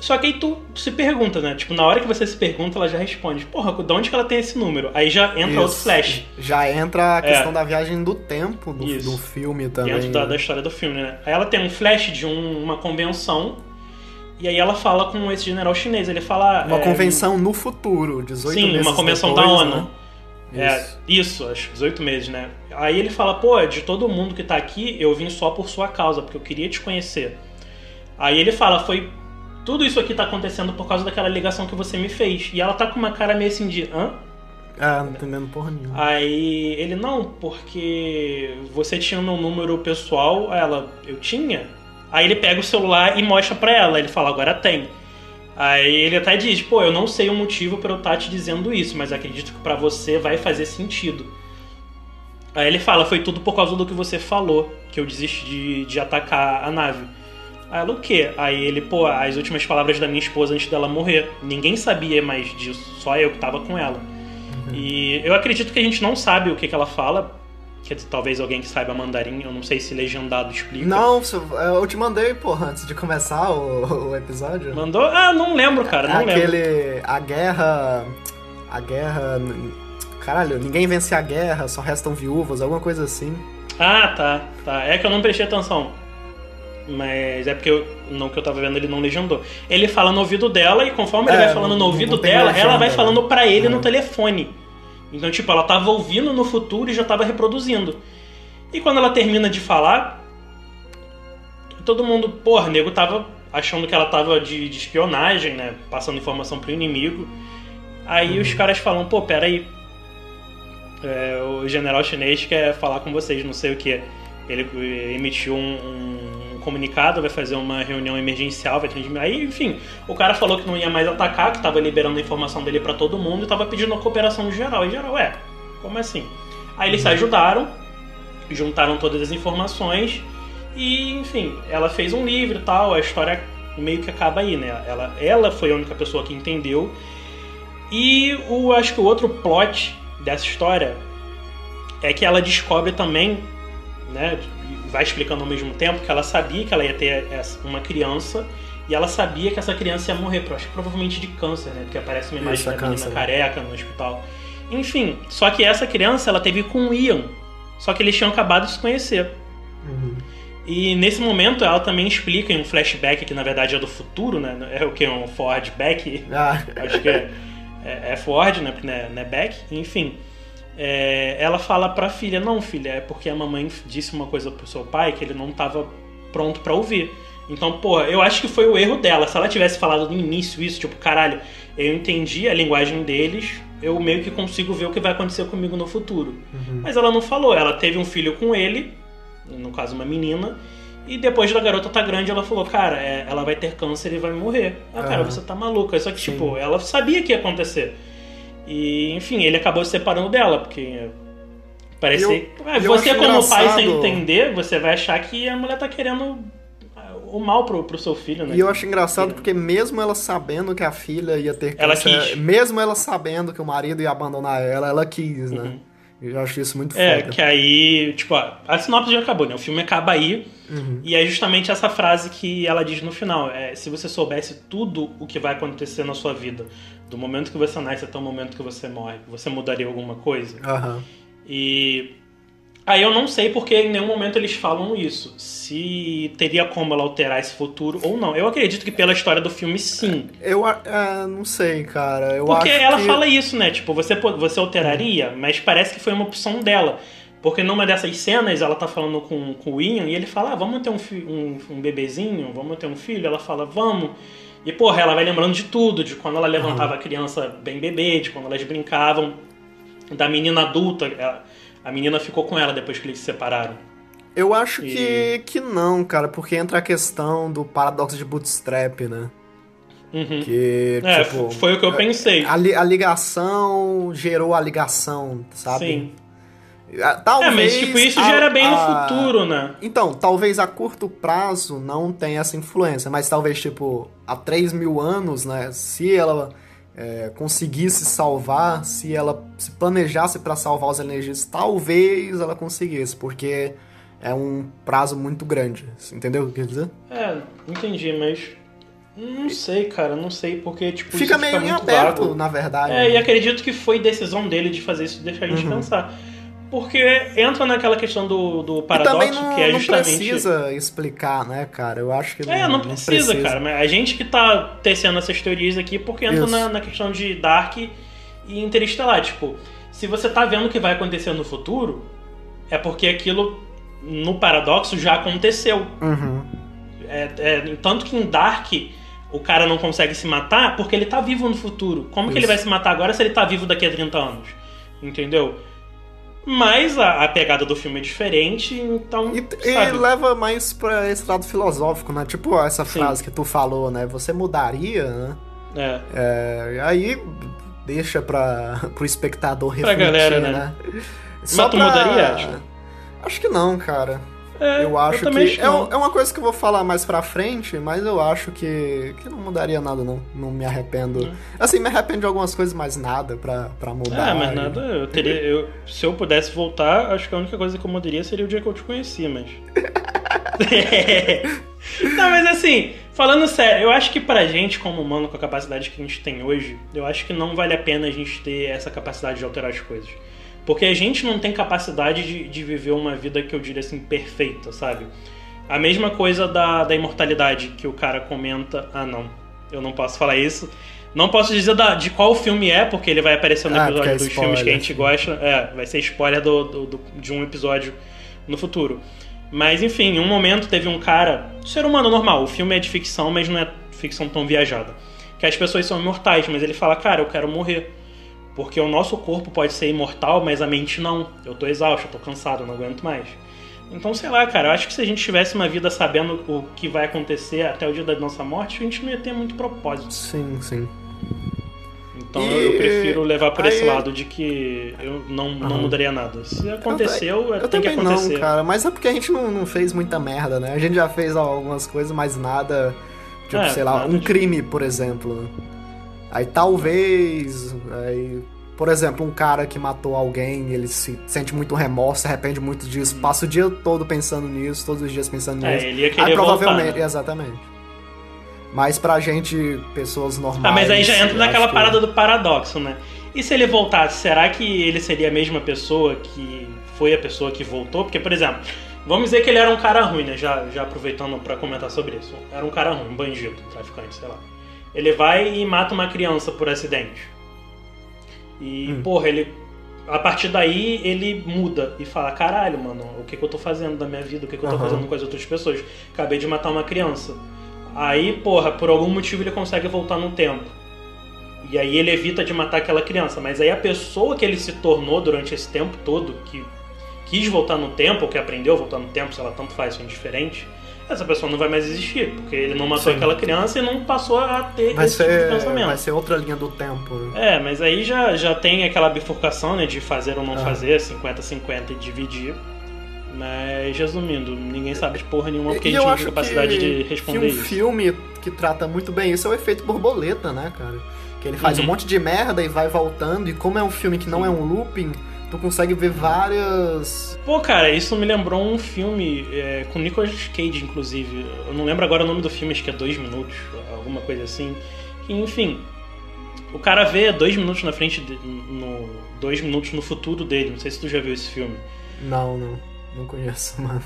Só que aí tu se pergunta, né? Tipo, na hora que você se pergunta, ela já responde. Porra, de onde que ela tem esse número? Aí já entra Isso. outro flash. Já entra a É. questão da viagem do tempo do, do filme também. dentro da, da história do filme, né? Aí ela tem um flash de um- uma convenção e aí ela fala com esse general chinês. Ele fala. Uma é, convenção no futuro, 18 Sim, meses uma convenção depois, da ONU. né? É, isso, acho que 18 meses, né? Aí ele fala, pô, de todo mundo que tá aqui, eu vim só por sua causa, porque eu queria te conhecer. Aí ele fala, foi. Tudo isso aqui tá acontecendo por causa daquela ligação que você me fez. E ela tá com uma cara meio assim de. hã? É, não entendendo porra nenhuma. Aí ele, não, porque você tinha meu número pessoal. Ela, eu tinha? Aí ele pega o celular e mostra pra ela. Ele fala, agora tem. Aí ele até diz, pô, eu não sei o motivo pra eu estar te dizendo isso, mas acredito que pra você vai fazer sentido. Aí ele fala, foi tudo por causa do que você falou, que eu desisti de, de atacar a nave. Aí ela, o quê? Aí ele, pô, as últimas palavras da minha esposa antes dela morrer. Ninguém sabia mais disso, só eu que tava com ela. E eu acredito que a gente não sabe o que, que ela fala. Que talvez alguém que saiba mandarim, eu não sei se legendado explica. Não, se- eu te mandei, porra, antes de começar o, o episódio. Mandou? Ah, não lembro, cara, não lembro. Aquele. A guerra. A guerra. Caralho, ninguém vence a guerra, só restam viúvas, alguma coisa assim. Ah, tá, tá. É que eu não prestei atenção. Mas é porque eu, não que eu tava vendo ele não legendou. Ele fala no ouvido dela e conforme ele É, vai falando no ouvido dela, legenda, ela vai né? falando pra ele no Uhum. telefone. Então, tipo, ela tava ouvindo no futuro e já tava reproduzindo. E quando ela termina de falar, todo mundo, porra, nego tava achando que ela tava de, de espionagem, né? Passando informação pro inimigo. Aí Uhum. os caras falam, pô, peraí. É, o general chinês quer falar com vocês, não sei o que. Ele eh, emitiu um, um comunicado, vai fazer uma reunião emergencial, vai. Aí, enfim, o cara falou que não ia mais atacar, que tava liberando a informação dele pra todo mundo e tava pedindo a cooperação geral. E geral, ué, como assim? Aí eles se ajudaram, juntaram todas as informações e, enfim, ela fez um livro e tal, a história meio que acaba aí, né? Ela, ela foi a única pessoa que entendeu. E o, acho que o outro plot dessa história é que ela descobre também, né? Vai explicando ao mesmo tempo que ela sabia que ela ia ter essa- uma criança e ela sabia que essa criança ia morrer, acho que provavelmente de câncer, né? Porque aparece uma imagem Isso, é da menina câncer. careca no hospital. Enfim, só que essa criança ela teve com o Ian, só que eles tinham acabado de se conhecer. Uhum. E nesse momento ela também explica em um flashback que na verdade é do futuro, né? É o que? Um forwardback? Ah, Acho que é, é, é forward, né? Porque não é, não é back. Enfim, é, ela fala pra filha: Não, filha, é porque a mamãe disse uma coisa pro seu pai que ele não tava pronto pra ouvir. Então, pô, eu acho que foi o erro dela. Se ela tivesse falado no início isso, tipo, caralho, eu entendi a linguagem deles, eu meio que consigo ver o que vai acontecer comigo no futuro. Uhum. Mas ela não falou, ela teve um filho com ele, no caso uma menina, e depois da garota tá grande, ela falou, cara, é, ela vai ter câncer e vai morrer. Ah, cara, Aham. você tá maluca. Só que, Sim. tipo, ela sabia que ia acontecer. E, enfim, ele acabou se separando dela, porque. Parece. Eu- Ah, eu você, como pai, engraçado- sem entender, você vai achar que a mulher tá querendo ah, o mal pro, pro seu filho, né? E eu acho engraçado porque mesmo ela sabendo que a filha ia ter Ela câncer, quis. mesmo ela sabendo que o marido ia abandonar ela, ela quis, né? Uhum. Eu acho isso muito É, foda. que aí, tipo, a, a sinopse já acabou, né? O filme acaba aí. Uhum. E é justamente essa frase que ela diz no final: é, se você soubesse tudo o que vai acontecer na sua vida, do momento que você nasce até o momento que você morre, você mudaria alguma coisa? Aham. E aí eu não sei porque em nenhum momento eles falam isso. Se teria como ela alterar esse futuro ou não. Eu acredito que pela história do filme, sim. Eu é, não sei, cara. Eu Porque acho ela que... fala isso, né? Tipo, você, você alteraria, mas parece que foi uma opção dela. Porque numa dessas cenas ela tá falando com, com o Ian e ele fala: ah, vamos ter um, um, um bebezinho, vamos ter um filho. Ela fala: vamos. E porra, ela vai lembrando de tudo, de quando ela levantava a criança bem bebê, de quando elas brincavam, da menina adulta. A, a menina ficou com ela depois que eles se separaram. Eu acho E- que, que não, cara, porque entra a questão do paradoxo de bootstrap, né? Uhum. Que, É, tipo... foi o que eu pensei. A, a ligação gerou a ligação, sabe? Sim. Ah, É, Talvez mas tipo, isso a- gera bem no a- futuro, né? Então, talvez a curto prazo não tenha essa influência, mas talvez, tipo, há 3 mil anos, né? Se ela é, conseguisse salvar, se ela se planejasse pra salvar os alienígenas, talvez ela conseguisse, porque é um prazo muito grande. Entendeu o que eu quero dizer? É, entendi, mas. Não sei, cara, não sei, porque, tipo, Fica meio fica em aberto, vago. na verdade. É, e acredito que foi decisão dele de fazer isso, deixar a gente Uhum. pensar. Porque entra naquela questão do, do paradoxo, não, que é não justamente. precisa explicar, né, cara? Eu acho que não, É, não precisa, precisa. cara. Mas a gente que tá tecendo essas teorias aqui porque entra Isso. na, na questão de Dark e Interestelar. Tipo, se você tá vendo o que vai acontecer no futuro, é porque aquilo, no paradoxo, já aconteceu. Uhum. É, é, tanto que em Dark o cara não consegue se matar porque ele tá vivo no futuro. Como que ele Isso. vai se matar agora se ele tá vivo daqui a 30 anos? Entendeu? Mas a, a pegada do filme é diferente, então. E, e leva mais pra esse lado filosófico, né? Tipo essa Sim. frase que tu falou, né? Você mudaria, né? É. É, aí deixa pra, pro espectador Pra refletir, galera, né? né? Só tu pra- mudaria, acho? Acho que não, cara. É, eu acho também que. acho é, um- é uma coisa que eu vou falar mais pra frente, mas eu acho que, que não mudaria nada, não. Não me arrependo. Hum. Assim, me arrependo de algumas coisas, mas nada pra, pra mudar. Ah, mas nada, eu teria. Eu, se eu pudesse voltar, acho que a única coisa que eu mudaria seria o dia que eu te conheci, mas. Não, mas assim, falando sério, eu acho que pra gente, como humano, com a capacidade que a gente tem hoje, eu acho que não vale a pena a gente ter essa capacidade de alterar as coisas. Porque a gente não tem capacidade de, de viver uma vida que eu diria assim, perfeita, sabe? A mesma coisa da, da imortalidade, que o cara comenta. Ah, não, eu não posso falar isso. Não posso dizer da- de qual filme é, porque ele vai aparecer no Ah, episódio é dos spoiler, filmes que a gente gosta. É, vai ser spoiler do, do- do- de um episódio no futuro. Mas enfim, em um momento teve um cara, ser humano normal, o filme é de ficção, mas não é ficção tão viajada. Que as pessoas são imortais, mas ele fala, cara, eu quero morrer. Porque o nosso corpo pode ser imortal, mas a mente não. Eu tô exausto, eu tô cansado, eu não aguento mais. Então, sei lá, cara, eu acho que se a gente tivesse uma vida sabendo o que vai acontecer até o dia da nossa morte, a gente não ia ter muito propósito. Sim, sim. Então E- eu prefiro levar por esse aí- lado de que eu não, não mudaria nada. Se aconteceu, Eu tem que acontecer. não, cara. Mas é porque a gente não, não fez muita merda, né? A gente já fez algumas coisas, mas nada. Tipo, É, sei lá, um de- crime, por exemplo. Aí talvez. Aí, por exemplo, um cara que matou alguém, ele se sente muito remorso, se arrepende muito disso, passa o dia todo pensando nisso, todos os dias pensando É, nisso. ele ia Aí querer voltar. provavelmente, né? exatamente. Mas pra gente, pessoas normais. Ah, mas aí já entra naquela que- parada do paradoxo, né? E se ele voltasse, será que ele seria a mesma pessoa que foi a pessoa que voltou? Porque, por exemplo, vamos dizer que ele era um cara ruim, né? Já, já aproveitando pra comentar sobre isso. Era um cara ruim, um bandido, traficante, sei lá. Ele vai e mata uma criança por acidente. E, Hum. porra, ele. A partir daí ele muda e fala: caralho, mano, o que, que eu tô fazendo da minha vida? O que, que eu tô Aham. fazendo com as outras pessoas? Acabei de matar uma criança. Aí, porra, por algum motivo ele consegue voltar no tempo. E aí ele evita de matar aquela criança. Mas aí a pessoa que ele se tornou durante esse tempo todo, que quis voltar no tempo, ou que aprendeu a voltar no tempo, se ela tanto faz, são diferentes, essa pessoa não vai mais existir. Porque ele não matou Sim. aquela criança e não passou a ter Vai esse tipo ser, de pensamento. vai ser outra linha do tempo. né? É, mas aí já, já tem aquela bifurcação, né, de fazer ou não Ah. fazer, 50-50 e dividir. Mas, resumindo, ninguém sabe de porra nenhuma porque E a gente acho tem capacidade que, de que responder um isso. filme que trata muito bem isso é o efeito borboleta, né, cara? Que ele faz Uhum. um monte de merda e vai voltando, e como é um filme que não é um looping, tu consegue ver várias. Pô, cara, isso me lembrou um filme é, com Nicolas Cage, inclusive. Eu não lembro agora o nome do filme, acho que é dois minutos, alguma coisa assim. Que, enfim, o cara vê dois minutos na frente, de, no, dois minutos no futuro dele. Não sei se tu já viu esse filme. Não, não. Não conheço, mano.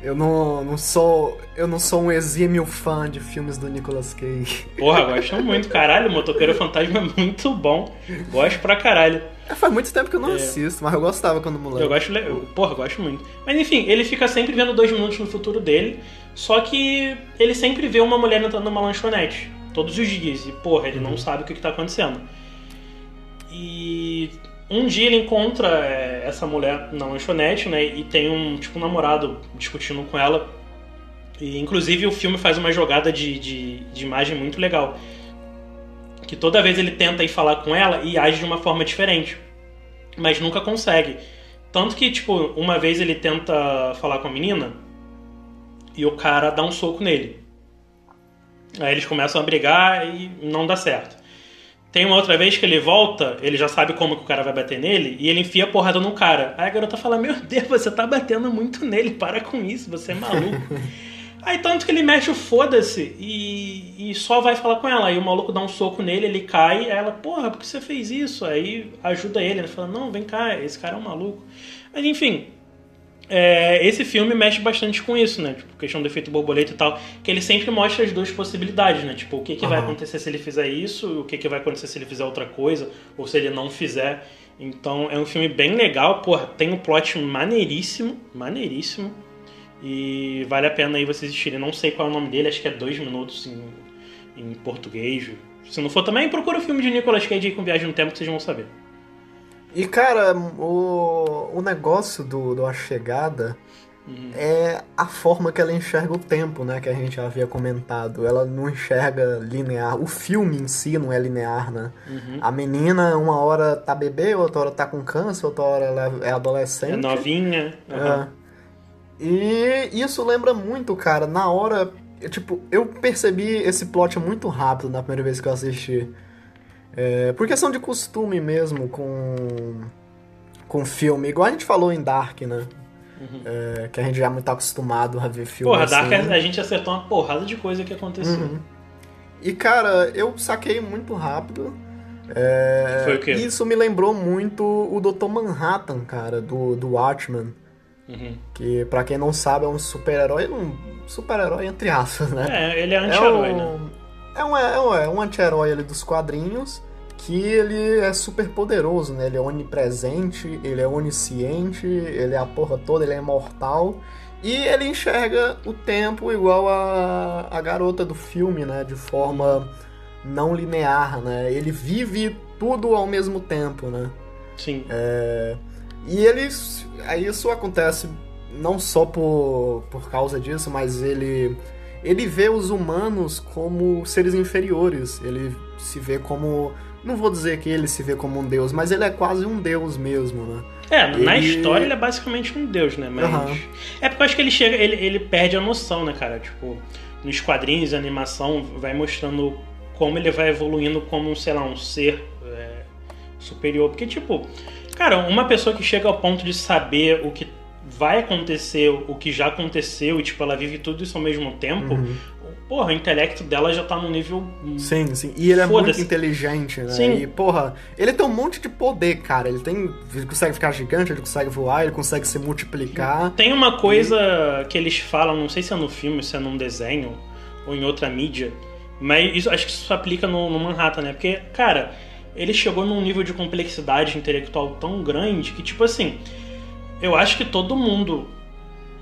Eu não, não sou. Eu não sou um exímio fã de filmes do Nicolas Cage. Porra, gosto muito, caralho. O Motoqueiro Fantasma é muito bom. Gosto pra caralho. É, faz muito tempo que eu não É. assisto, mas eu gostava quando moleque. Eu gosto, eu, porra, eu gosto muito. Mas enfim, ele fica sempre vendo dois minutos no futuro dele, só que ele sempre vê uma mulher entrando numa lanchonete, todos os dias, e porra, ele não sabe o que, que tá acontecendo. E um dia ele encontra é, essa mulher na lanchonete, né, e tem um, tipo, um namorado discutindo com ela. E inclusive o filme faz uma jogada de, de, de imagem muito legal. Que toda vez ele tenta ir falar com ela e age de uma forma diferente. Mas nunca consegue. Tanto que, tipo, uma vez ele tenta falar com a menina e o cara dá um soco nele. Aí eles começam a brigar e não dá certo. Tem uma outra vez que ele volta, ele já sabe como que o cara vai bater nele, e ele enfia a porrada no cara. Aí a garota fala: Meu Deus, você tá batendo muito nele, para com isso, você é maluco. Aí tanto que ele mexe o foda-se e, e só vai falar com ela. Aí o maluco dá um soco nele, ele cai, aí ela, porra, por que você fez isso? Aí ajuda ele, ele fala, não, vem cá, esse cara é um maluco. Mas enfim, é, esse filme mexe bastante com isso, né? Tipo, questão do efeito borboleta e tal, que ele sempre mostra as duas possibilidades, né? Tipo, o que, que Aham. vai acontecer se ele fizer isso, o que, que vai acontecer se ele fizer outra coisa, ou se ele não fizer. Então é um filme bem legal, porra, tem um plot maneiríssimo, maneiríssimo. E vale a pena aí vocês assistirem. Não sei qual é o nome dele, acho que é dois minutos em, em português. Se não for também, procura o filme de Nicolas Cage aí com Viagem no Tempo que vocês vão saber. E, cara, o, o negócio do, do A Chegada é a forma que ela enxerga o tempo, né? Que a gente já havia comentado. Ela não enxerga linear. O filme em si não é linear, né? Uhum. A menina, uma hora tá bebê, outra hora tá com câncer, outra hora ela é adolescente. É novinha. aham. É. E isso lembra muito, cara, na hora. eu, Tipo, eu percebi esse plot muito rápido na primeira vez que eu assisti. É, por questão de costume mesmo com. com filme. Igual a gente falou em Dark, né? É, que a gente já é muito acostumado a ver filme Porra, assim. Dark a gente acertou uma porrada de coisa que aconteceu. Uhum. E cara, eu saquei muito rápido. É, Foi o quê? Isso me lembrou muito o Dr. Manhattan, cara, do, do Watchmen. Uhum. Que, pra quem não sabe, é um super-herói. Um super-herói entre aspas, né? É, ele é anti-herói, é né? um, é um, é um, é um anti-herói ali dos quadrinhos. Que ele é super poderoso, né? Ele é onipresente, ele é onisciente, ele é a porra toda, ele é imortal. E ele enxerga o tempo igual a, a garota do filme, né? De forma não linear, né? Ele vive tudo ao mesmo tempo, né? Sim. É, E ele. Isso acontece não só por, por causa disso, mas ele. Ele vê os humanos como seres inferiores. Ele se vê como. Não vou dizer que ele se vê como um deus, mas ele é quase um deus mesmo, né? É, na Ele- história ele é basicamente um deus, né? Mas. Aham. É porque eu acho que ele chega. Ele, ele perde a noção, né, cara? Tipo, nos quadrinhos, a animação vai mostrando como ele vai evoluindo como, sei lá, um ser é, superior. Porque, tipo, cara, uma pessoa que chega ao ponto de saber o que vai acontecer, o que já aconteceu, e tipo, ela vive tudo isso ao mesmo tempo, Uhum. porra, o intelecto dela já tá num nível. Sim, sim. E ele é muito inteligente, né? Sim. E, porra, ele tem um monte de poder, cara. Ele tem. Ele consegue ficar gigante, ele consegue voar, ele consegue se multiplicar. Tem uma coisa que eles falam, não sei se é no filme, se é num desenho ou em outra mídia, mas isso, acho que isso se aplica no, no Manhattan, né? Porque, cara, ele chegou num nível de complexidade intelectual tão grande que, tipo assim, eu acho que todo mundo,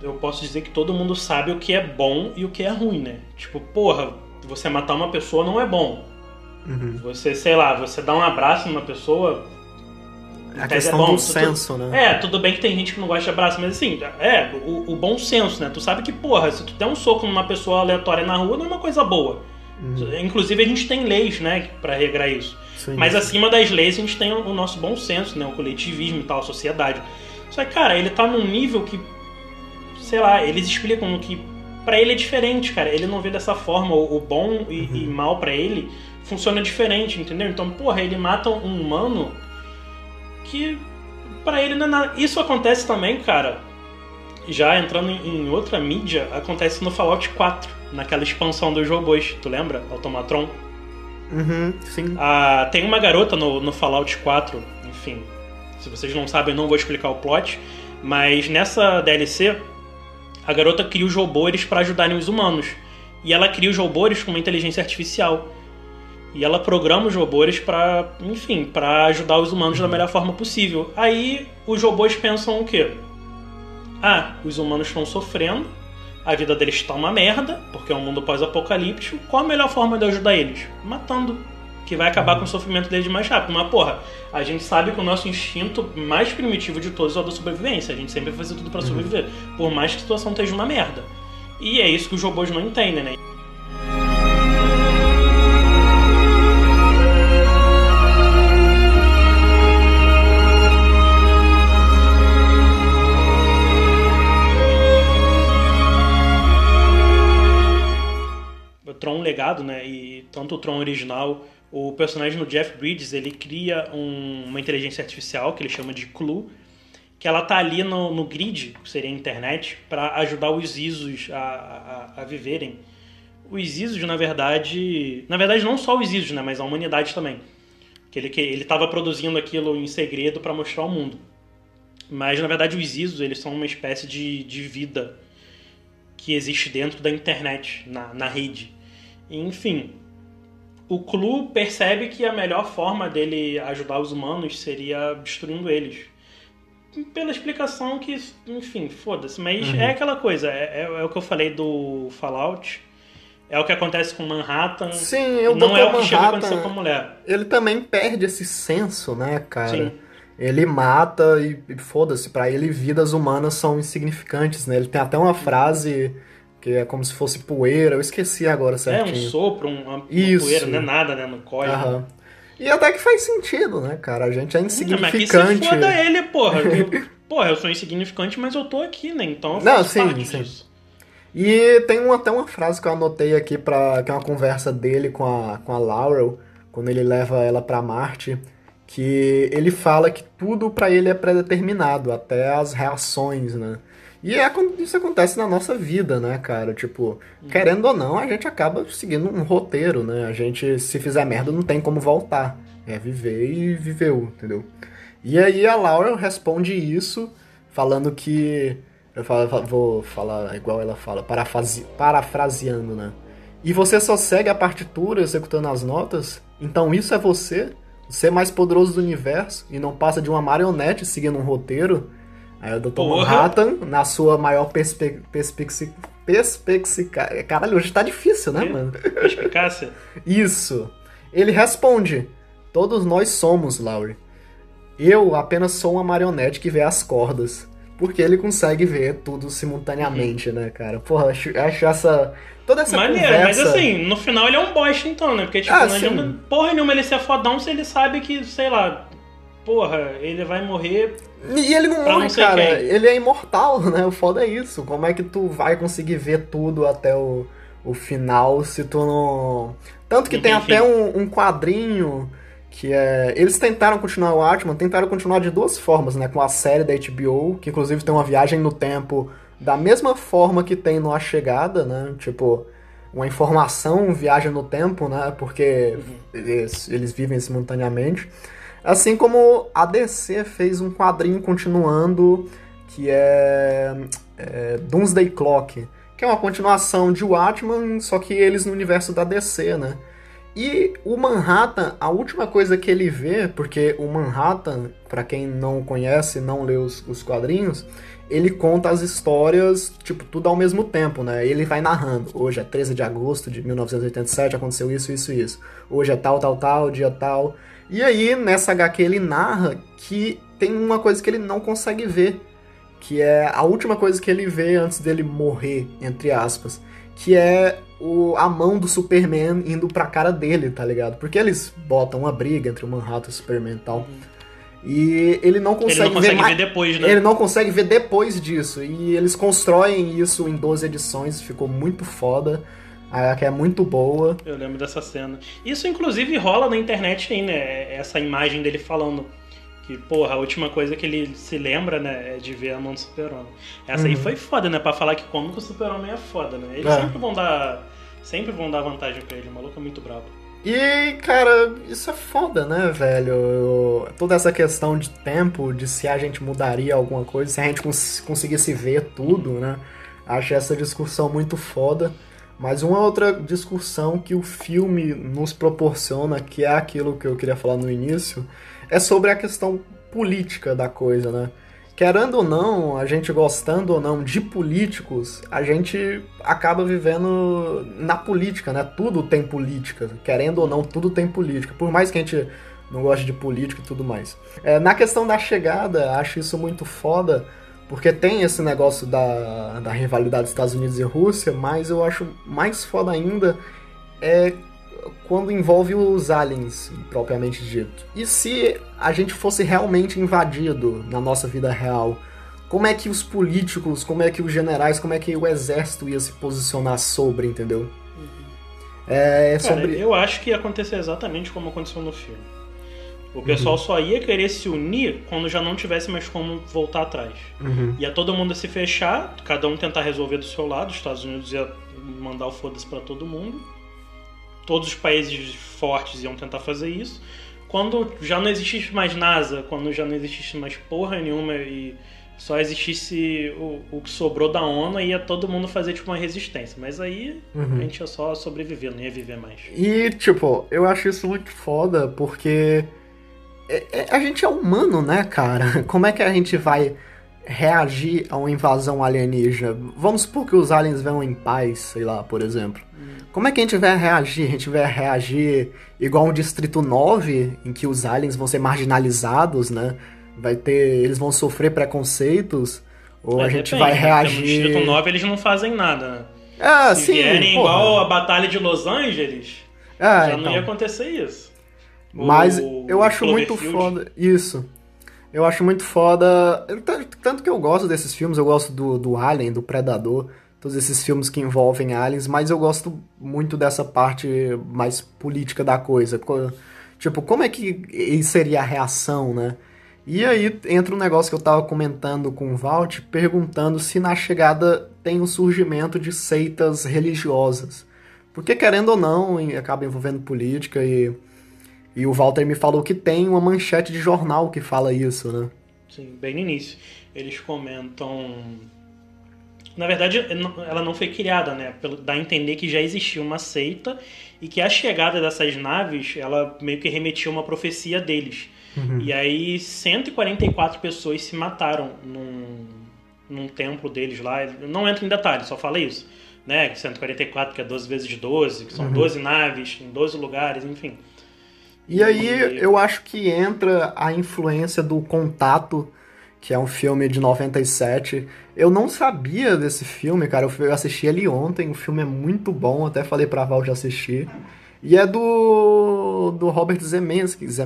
eu posso dizer que todo mundo sabe o que é bom e o que é ruim, né? Tipo, porra, você matar uma pessoa não é bom. Uhum. Você, sei lá, você dá um abraço numa pessoa. A tese questão é bom. do Tu- senso, né? é, tudo bem que tem gente que não gosta de abraço, mas assim, é, o, o bom senso, né? Tu sabe que, porra, se tu der um soco numa pessoa aleatória na rua, não é uma coisa boa. Uhum. Inclusive, a gente tem leis, né, pra regrar isso. Sim. Mas acima das leis, a gente tem o nosso bom senso, né? O coletivismo e tal, a sociedade. Só que, cara, ele tá num nível que, sei lá, eles explicam que pra ele é diferente, cara. Ele não vê dessa forma. O, bom e, e mal pra ele funciona diferente, entendeu? Então, porra, ele mata um humano que pra ele não é nada. Isso acontece também, cara. Já entrando em, em outra mídia, acontece no Fallout 4, naquela expansão dos robôs. Tu lembra? Automatron. Uhum, sim. Ah, tem uma garota no, no Fallout 4, enfim. Se vocês não sabem, eu não vou explicar o plot. Mas nessa DLC, a garota cria os robôs para ajudarem os humanos. E ela cria os robôs com uma inteligência artificial. E ela programa os robôs para, enfim, para ajudar os humanos da melhor forma possível. Aí os robôs pensam o quê? Ah, os humanos estão sofrendo, a vida deles está uma merda, porque é um mundo pós-apocalíptico. Qual a melhor forma de ajudar eles? Matando. Que vai acabar com o sofrimento deles mais rápido. Mas, porra, a gente sabe que o nosso instinto mais primitivo de todos é o da sobrevivência. A gente sempre vai fazer tudo para sobreviver. Por mais que a situação esteja uma merda. E é isso que os robôs não entendem, né? Tron Legado, né? E tanto o Tron original, o personagem do Jeff Bridges, ele cria um- uma inteligência artificial que ele chama de Clue, que ela tá ali no, no grid, que seria a internet, para ajudar os ISOs a, a, a, viverem. Os ISOs, na verdade. Na verdade, não só os ISOs, né? Mas a humanidade também. Que ele, que ele tava produzindo aquilo em segredo para mostrar ao mundo. Mas, na verdade, os ISOs, eles são uma espécie de, de vida que existe dentro da internet, na, na rede. Enfim, o Clu percebe que a melhor forma dele ajudar os humanos seria destruindo eles pela explicação que, enfim, foda-se. Mas uhum. é aquela coisa, é, é, é, o que eu falei do Fallout. É o que acontece com Manhattan. Sim, eu Não é o que Manhattan, chega a acontecer com a mulher. Ele também perde esse senso, né, cara? Sim. Ele mata e, e foda-se, para ele vidas humanas são insignificantes, né? Ele tem até uma frase que é como se fosse poeira, eu esqueci agora certinho. É, um sopro, uma, uma Isso. poeira, não é nada, né, no código. Aham. E até que faz sentido, né, cara? A gente é insignificante. Não, mas que se foda ele, porra. Eu, porra, eu sou insignificante, mas eu tô aqui, né? Então eu faço Não, sim, sim. disso. E tem uma, até uma frase que eu anotei aqui, pra, que é uma conversa dele com a, com a Laurel, quando ele leva ela para Marte, que ele fala que tudo para ele é predeterminado, até as reações, né? E é, isso acontece na nossa vida, né, cara? Tipo, querendo ou não, a gente acaba seguindo um roteiro, né? A gente, se fizer merda, não tem como voltar. É viver e viveu, entendeu? E aí a Laura responde isso, falando que. Eu falo, vou falar igual ela fala, parafraseando, né? E você só segue a partitura executando as notas? Então isso é você? Você é mais poderoso do universo e não passa de uma marionete seguindo um roteiro? Aí o Dr. Porra. Manhattan, na sua maior perspectiva. Perspicácia. Caralho, hoje tá difícil, né, mano? Perspicácia? Isso. Ele responde: Todos nós somos, Laurie. Eu apenas sou uma marionete que vê as cordas. Porque ele consegue ver tudo simultaneamente, uhum. né, cara? Porra, acho, acho essa. Toda essa Maneiro, conversa... mas assim, no final ele é um bosta então, né? Porque, tipo, ah, não adianta porra nenhuma ele ser fodão se ele sabe que, sei lá, porra, ele vai morrer. E ele não morre, cara. Quem. Ele é imortal, né? O foda é isso. Como é que tu vai conseguir ver tudo até o, o final se tu não. Tanto que tem até um, um, quadrinho que é. Eles tentaram continuar o Atman, tentaram continuar de duas formas, né? Com a série da HBO, que inclusive tem uma viagem no tempo da mesma forma que tem no A Chegada, né? Tipo, uma informação viaja no tempo, né? Porque uhum. eles, eles vivem simultaneamente. Assim como a DC fez um quadrinho continuando que é, é Doomsday Clock, que é uma continuação de Watchmen, só que eles no universo da DC, né? E o Manhattan, a última coisa que ele vê, porque o Manhattan, para quem não conhece, não lê os, os, quadrinhos, ele conta as histórias, tipo, tudo ao mesmo tempo, né? Ele vai narrando. Hoje é 13 de agosto de 1987, aconteceu isso, isso, isso. Hoje é tal, tal, tal, dia tal. E aí, nessa HQ, ele narra que tem uma coisa que ele não consegue ver, que é a última coisa que ele vê antes dele morrer, entre aspas, que é o, a mão do Superman indo pra cara dele, tá ligado? Porque eles botam uma briga entre o Manhattan e o Superman e tal. Uhum. E ele não consegue, ele não consegue ver, ver, depois, né? Ele não consegue ver depois disso. E eles constroem isso em 12 edições, ficou muito foda. A que é muito boa. Eu lembro dessa cena. Isso, inclusive, rola na internet aí, né? Essa imagem dele falando que, porra, a última coisa que ele se lembra, né, é de ver a mão do super-homem. Essa uhum. aí foi foda, né? Pra falar que como que o super-homem é foda, né? Eles é. sempre vão dar... Sempre vão dar vantagem pra ele. O maluco é muito brabo. E, cara, isso é foda, né, velho? Toda essa questão de tempo, de se a gente mudaria alguma coisa, se a gente cons conseguisse ver tudo, né? Acho essa discussão muito foda. Mas uma outra discussão que o filme nos proporciona, que é aquilo que eu queria falar no início, é sobre a questão política da coisa, né? Querendo ou não, a gente gostando ou não de políticos, a gente acaba vivendo na política, né? Tudo tem política. Querendo ou não, tudo tem política. Por mais que a gente não goste de política e tudo mais. É, na questão da chegada, acho isso muito foda, porque tem esse negócio da, da rivalidade dos Estados Unidos e Rússia, mas eu acho mais foda ainda é quando envolve os aliens, propriamente dito. E se a gente fosse realmente invadido na nossa vida real? Como é que os políticos, como é que os generais, como é que o exército ia se posicionar sobre, entendeu? Uhum. É, sobre... Cara, eu acho que ia acontecer exatamente como aconteceu no filme. O pessoal uhum. só ia querer se unir quando já não tivesse mais como voltar atrás. Uhum. Ia todo mundo se fechar, cada um tentar resolver do seu lado, os Estados Unidos ia mandar o foda-se pra todo mundo. Todos os países fortes iam tentar fazer isso. Quando já não existisse mais NASA, quando já não existisse mais porra nenhuma e só existisse o, o que sobrou da ONU, ia todo mundo fazer tipo uma resistência. Mas aí uhum. a gente ia só sobreviver, não ia viver mais. E, tipo, eu acho isso muito foda, porque é, é, a gente é humano, né, cara? Como é que a gente vai reagir a uma invasão alienígena? Vamos supor que os aliens venham em paz, sei lá, por exemplo. Hum. Como é que a gente vai reagir? A gente vai reagir igual um Distrito 9, em que os aliens vão ser marginalizados, né? vai ter. Eles vão sofrer preconceitos? Ou é, a gente depende, vai reagir. No Distrito 9 eles não fazem nada, né? Ah, Se sim. vierem porra. igual a Batalha de Los Angeles, ah, já então. não ia acontecer isso. Mas o, eu acho muito foda. Isso. Eu acho muito foda. Tanto que eu gosto desses filmes, eu gosto do, do Alien, do Predador, todos esses filmes que envolvem aliens, mas eu gosto muito dessa parte mais política da coisa. Tipo, como é que seria a reação, né? E aí entra um negócio que eu tava comentando com o Valt, perguntando se na chegada tem o surgimento de seitas religiosas. Porque, querendo ou não, acaba envolvendo política e, e o Walter me falou que tem uma manchete de jornal que fala isso, né? Sim, bem no início. Eles comentam. Na verdade, ela não foi criada, né? Dá a entender que já existia uma seita e que a chegada dessas naves, ela meio que remetia a uma profecia deles Uhum. E aí 144 pessoas se mataram num, num templo deles lá. Não entro em detalhes, só fala isso. Né? 144, que é 12 vezes 12, que são uhum. 12 naves em 12 lugares, enfim. E aí eu acho que entra a influência do Contato, que é um filme de 97. Eu não sabia desse filme, cara. Eu assisti ele ontem. O filme é muito bom, até falei pra Val de assistir. E é do, do Robert Zemeckis,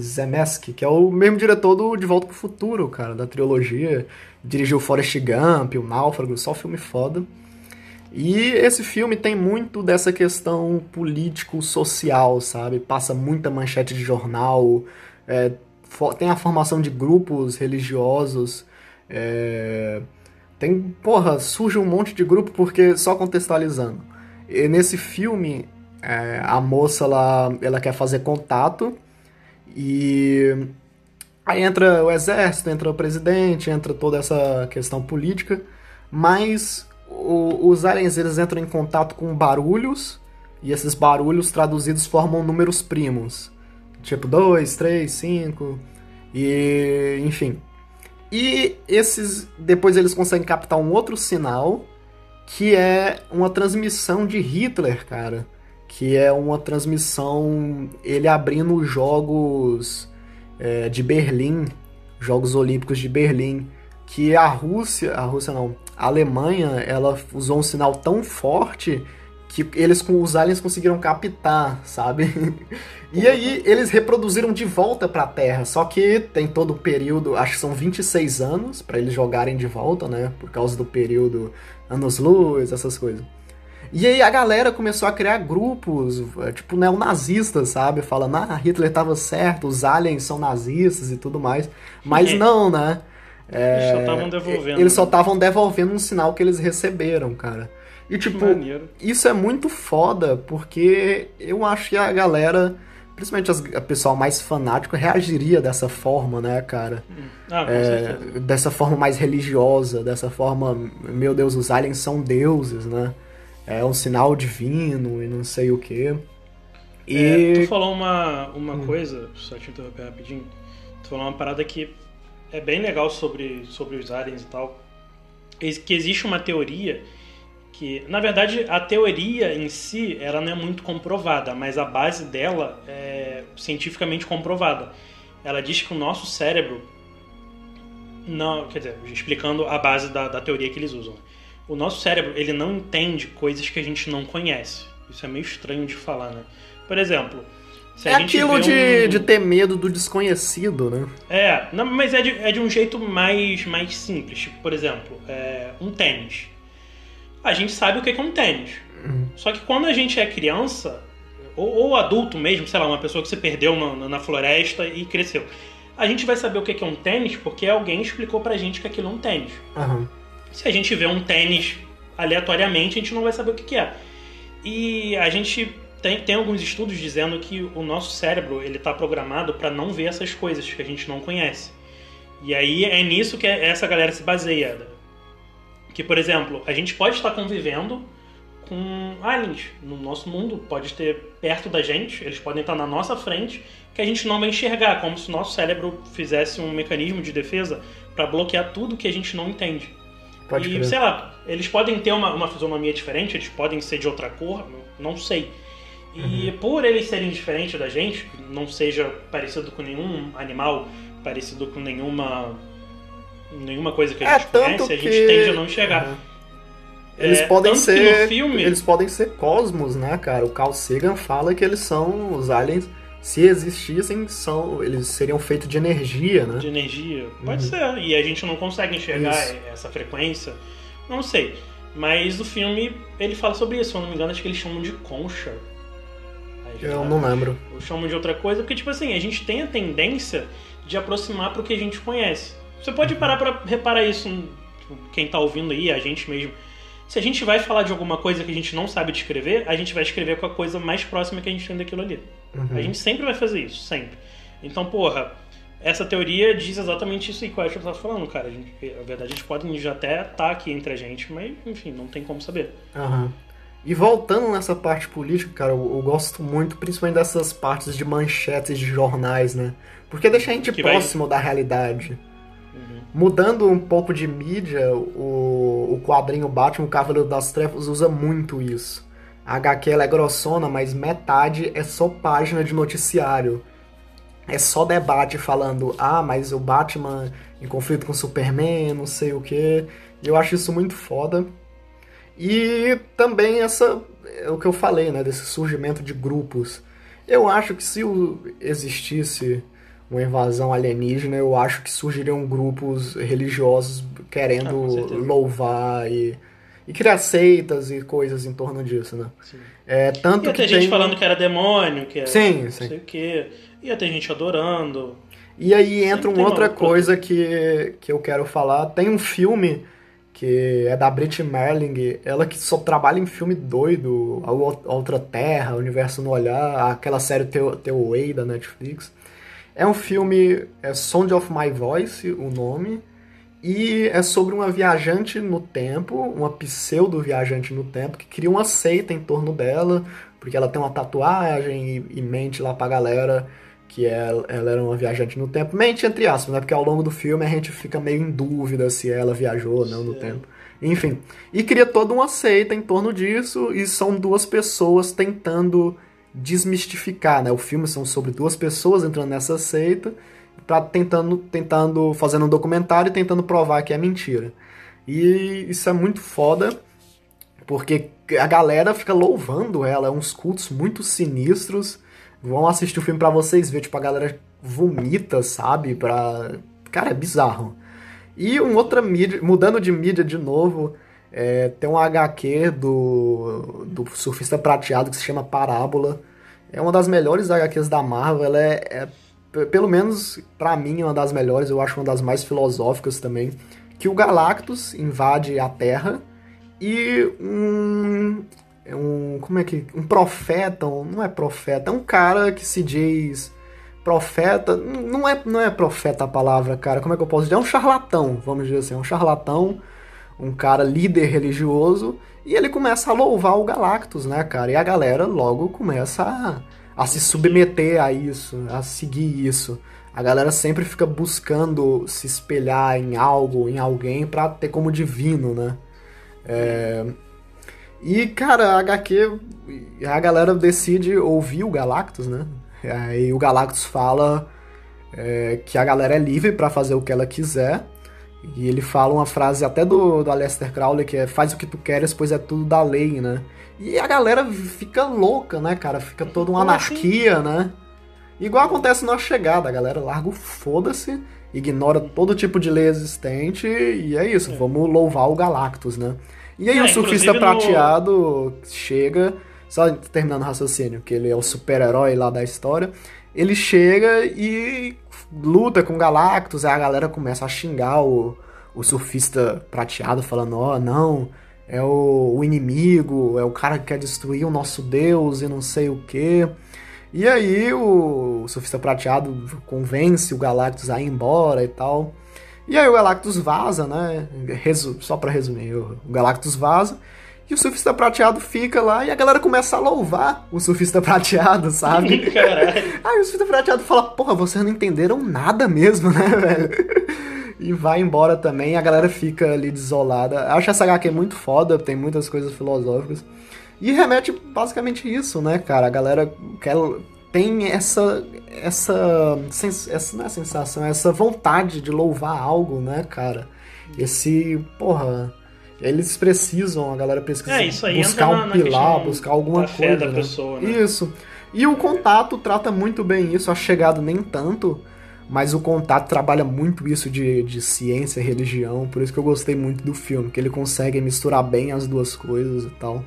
Zemeckis, que é o mesmo diretor do De Volta pro Futuro, cara, da trilogia. Dirigiu Forrest Gump, O Náufrago, só filme foda. E esse filme tem muito dessa questão político-social, sabe? Passa muita manchete de jornal, é, tem a formação de grupos religiosos, é, tem, porra, surge um monte de grupo porque, só contextualizando, e nesse filme é, a moça ela, ela quer fazer contato e aí entra o exército, entra o presidente, entra toda essa questão política, mas o, os aliens eles entram em contato com barulhos e esses barulhos traduzidos formam números primos, tipo 2, 3, 5 e enfim. E esses depois eles conseguem captar um outro sinal que é uma transmissão de Hitler, cara que é uma transmissão, ele abrindo os Jogos é, de Berlim, Jogos Olímpicos de Berlim, que a Rússia, a Rússia não, a Alemanha, ela usou um sinal tão forte que eles os aliens conseguiram captar, sabe? e aí eles reproduziram de volta para a Terra, só que tem todo o período, acho que são 26 anos para eles jogarem de volta, né? Por causa do período anos-luz, essas coisas. E aí a galera começou a criar grupos, é, tipo, neonazistas, sabe? Falando, ah, Hitler estava certo, os aliens são nazistas e tudo mais. Mas não, né? É, eles só estavam devolvendo. Eles só estavam devolvendo um sinal que eles receberam, cara. E tipo, isso é muito foda, porque eu acho que a galera, principalmente o pessoal mais fanático, reagiria dessa forma, né, cara? Hum. Ah, é, dessa forma mais religiosa, dessa forma, meu Deus, os aliens são deuses, né? é um sinal divino e não sei o que. E... É, tu falou uma, uma hum. coisa, só te interromper rapidinho. Tu falou uma parada que é bem legal sobre, sobre os aliens e tal. Que existe uma teoria que, na verdade, a teoria em si ela não é muito comprovada, mas a base dela é cientificamente comprovada. Ela diz que o nosso cérebro não, quer dizer, explicando a base da, da teoria que eles usam o nosso cérebro ele não entende coisas que a gente não conhece. Isso é meio estranho de falar, né? Por exemplo, é aquilo de, um... de ter medo do desconhecido, né? É, não, mas é de, é de um jeito mais, mais simples. Tipo, por exemplo, é, um tênis. A gente sabe o que é um tênis. Uhum. Só que quando a gente é criança, ou, ou adulto mesmo, sei lá, uma pessoa que se perdeu na, na floresta e cresceu. A gente vai saber o que é um tênis porque alguém explicou pra gente que aquilo é um tênis. Aham. Se a gente vê um tênis aleatoriamente, a gente não vai saber o que é. E a gente tem, tem alguns estudos dizendo que o nosso cérebro ele está programado para não ver essas coisas que a gente não conhece. E aí é nisso que essa galera se baseia. Que, por exemplo, a gente pode estar convivendo com aliens no nosso mundo, pode ter perto da gente, eles podem estar na nossa frente, que a gente não vai enxergar, como se o nosso cérebro fizesse um mecanismo de defesa para bloquear tudo que a gente não entende. Pode e, crer. sei lá, eles podem ter uma, uma fisionomia diferente, eles podem ser de outra cor, não, não sei. E Uhum. por eles serem diferentes da gente, não seja parecido com nenhum animal, parecido com nenhuma nenhuma coisa que a É gente tanto conhece, a que gente tende a não enxergar. Aham. Eles É, podem ser filme- eles podem ser cosmos, né, cara? O Carl Sagan fala que eles são os aliens, se existissem, são eles seriam feitos de energia, né? de energia. Pode Uhum. ser. E a gente não consegue enxergar Isso. essa frequência. Não sei. Mas o filme, ele fala sobre isso. Se eu não me engano, acho que eles chamam de concha. Eu não lembro. Ou chamam de outra coisa, porque, tipo assim, a gente tem a tendência de aproximar pro que a gente conhece. Você pode parar pra reparar isso, tipo, quem tá ouvindo aí, a gente mesmo. Se a gente vai falar de alguma coisa que a gente não sabe descrever, a gente vai escrever com a coisa mais próxima que a gente tem daquilo ali. Uhum. A gente sempre vai fazer isso, sempre. Então, porra, essa teoria diz exatamente isso aí que o Asher tá falando, cara. A gente, a verdade, a gente pode já até estar aqui entre a gente, mas, enfim, não tem como saber. Aham. E voltando nessa parte política, cara, eu, eu gosto muito, principalmente dessas partes de manchetes de jornais, né? Porque deixa a gente Que vai- próximo da realidade. Uhum. Mudando um pouco de mídia, o, o quadrinho Batman, o Cavaleiro das Trevas, usa muito isso. A HQ é grossona, mas metade é só página de noticiário. É só debate falando, ah, mas o Batman em conflito com o Superman, não sei o que. Eu acho isso muito foda. E também essa é o que eu falei, né, desse surgimento de grupos. Eu acho que se existisse uma invasão alienígena, eu acho que surgiriam grupos religiosos Ah, querendo certeza. louvar e, e criar seitas e coisas em torno disso, né? Sim. É, tanto Ia que ter gente tem... falando que era demônio, que era Sim, não sim. sei o quê. Ia ter gente adorando. E aí entra Sempre uma outra coisa que, que eu quero falar. Tem um filme que é da Brit Merling, ela que só trabalha em filme doido, a Outra Terra, Universo no Olhar, aquela série The, The Way da Netflix. É um filme, é Sound of My Voice, o nome, e é sobre uma viajante no tempo, uma pseudo-viajante no tempo, que cria uma seita em torno dela, porque ela tem uma tatuagem e, e mente lá pra galera que ela, ela era uma viajante no tempo. Mente entre aspas, né? Porque ao longo do filme a gente fica meio em dúvida se ela viajou ou não no Sim. tempo. Enfim. E cria toda uma seita em torno disso, e são duas pessoas tentando desmistificar, né? O filme são sobre duas pessoas entrando nessa seita, pra tentando, tentando, fazendo um documentário e tentando provar que é mentira. E isso é muito foda, porque a galera fica louvando ela, é uns cultos muito sinistros. Vão assistir o filme pra vocês verem, tipo, a galera vomita, sabe? Pra... Cara, é bizarro. E uma outra mídia, mudando de mídia de novo, é, tem um HQ do, do surfista prateado que se chama Parábola. É uma das melhores HQs da Marvel, ela é, é pelo menos pra mim, é uma das melhores, eu acho uma das mais filosóficas também. Que o Galactus invade a Terra e um. É um como é que. Um profeta, não é profeta, é um cara que se diz profeta. Não é, não é profeta a palavra, cara, como é que eu posso dizer? É um charlatão, vamos dizer assim, é um charlatão, um cara líder religioso, e ele começa a louvar o Galactus, né, cara? E a galera logo começa a, a se submeter a isso, a seguir isso. A galera sempre fica buscando se espelhar em algo, em alguém, pra ter como divino, né? É... E, cara, a HQ, a galera decide ouvir o Galactus, né? Aí o Galactus fala é, que a galera é livre pra fazer o que ela quiser. E ele fala uma frase até do, do Aleister Crowley que é faz o que tu queres, pois é tudo da lei, né? E a galera fica louca, né, cara? Fica toda uma assim? anarquia, né? Igual acontece na chegada, a galera larga o foda-se, ignora todo tipo de lei existente e é isso, vamos louvar o Galactus, né? E aí É, o surfista inclusive no- prateado chega, Só terminando o raciocínio, que ele é o super-herói lá da história. Ele chega e luta com Galactus, aí a galera começa a xingar o, o surfista prateado, falando: Ó, oh, não, é o, o, inimigo, é o cara que quer destruir o nosso Deus e não sei o que. E aí o, o surfista prateado convence o Galactus a ir embora e tal. E aí o Galactus vaza, né? Resu só pra resumir, o Galactus vaza. E o surfista prateado fica lá e a galera começa a louvar o surfista prateado, sabe? Caralho. Aí o surfista prateado fala, porra, vocês não entenderam nada mesmo, né, velho? E vai embora também, a galera fica ali desolada. Acho essa HQ muito foda, tem muitas coisas filosóficas. E remete basicamente isso, né, cara? A galera quer, tem essa, essa, essa não é sensação, essa vontade de louvar algo, né, cara? Esse, porra, eles precisam, a galera precisa é, buscar um na, pilar, buscar alguma coisa. né? pessoa, né? Isso. E o contato trata muito bem isso, a chegada nem tanto, mas o contato trabalha muito isso de, de ciência e religião, por isso que eu gostei muito do filme, que ele consegue misturar bem as duas coisas e tal.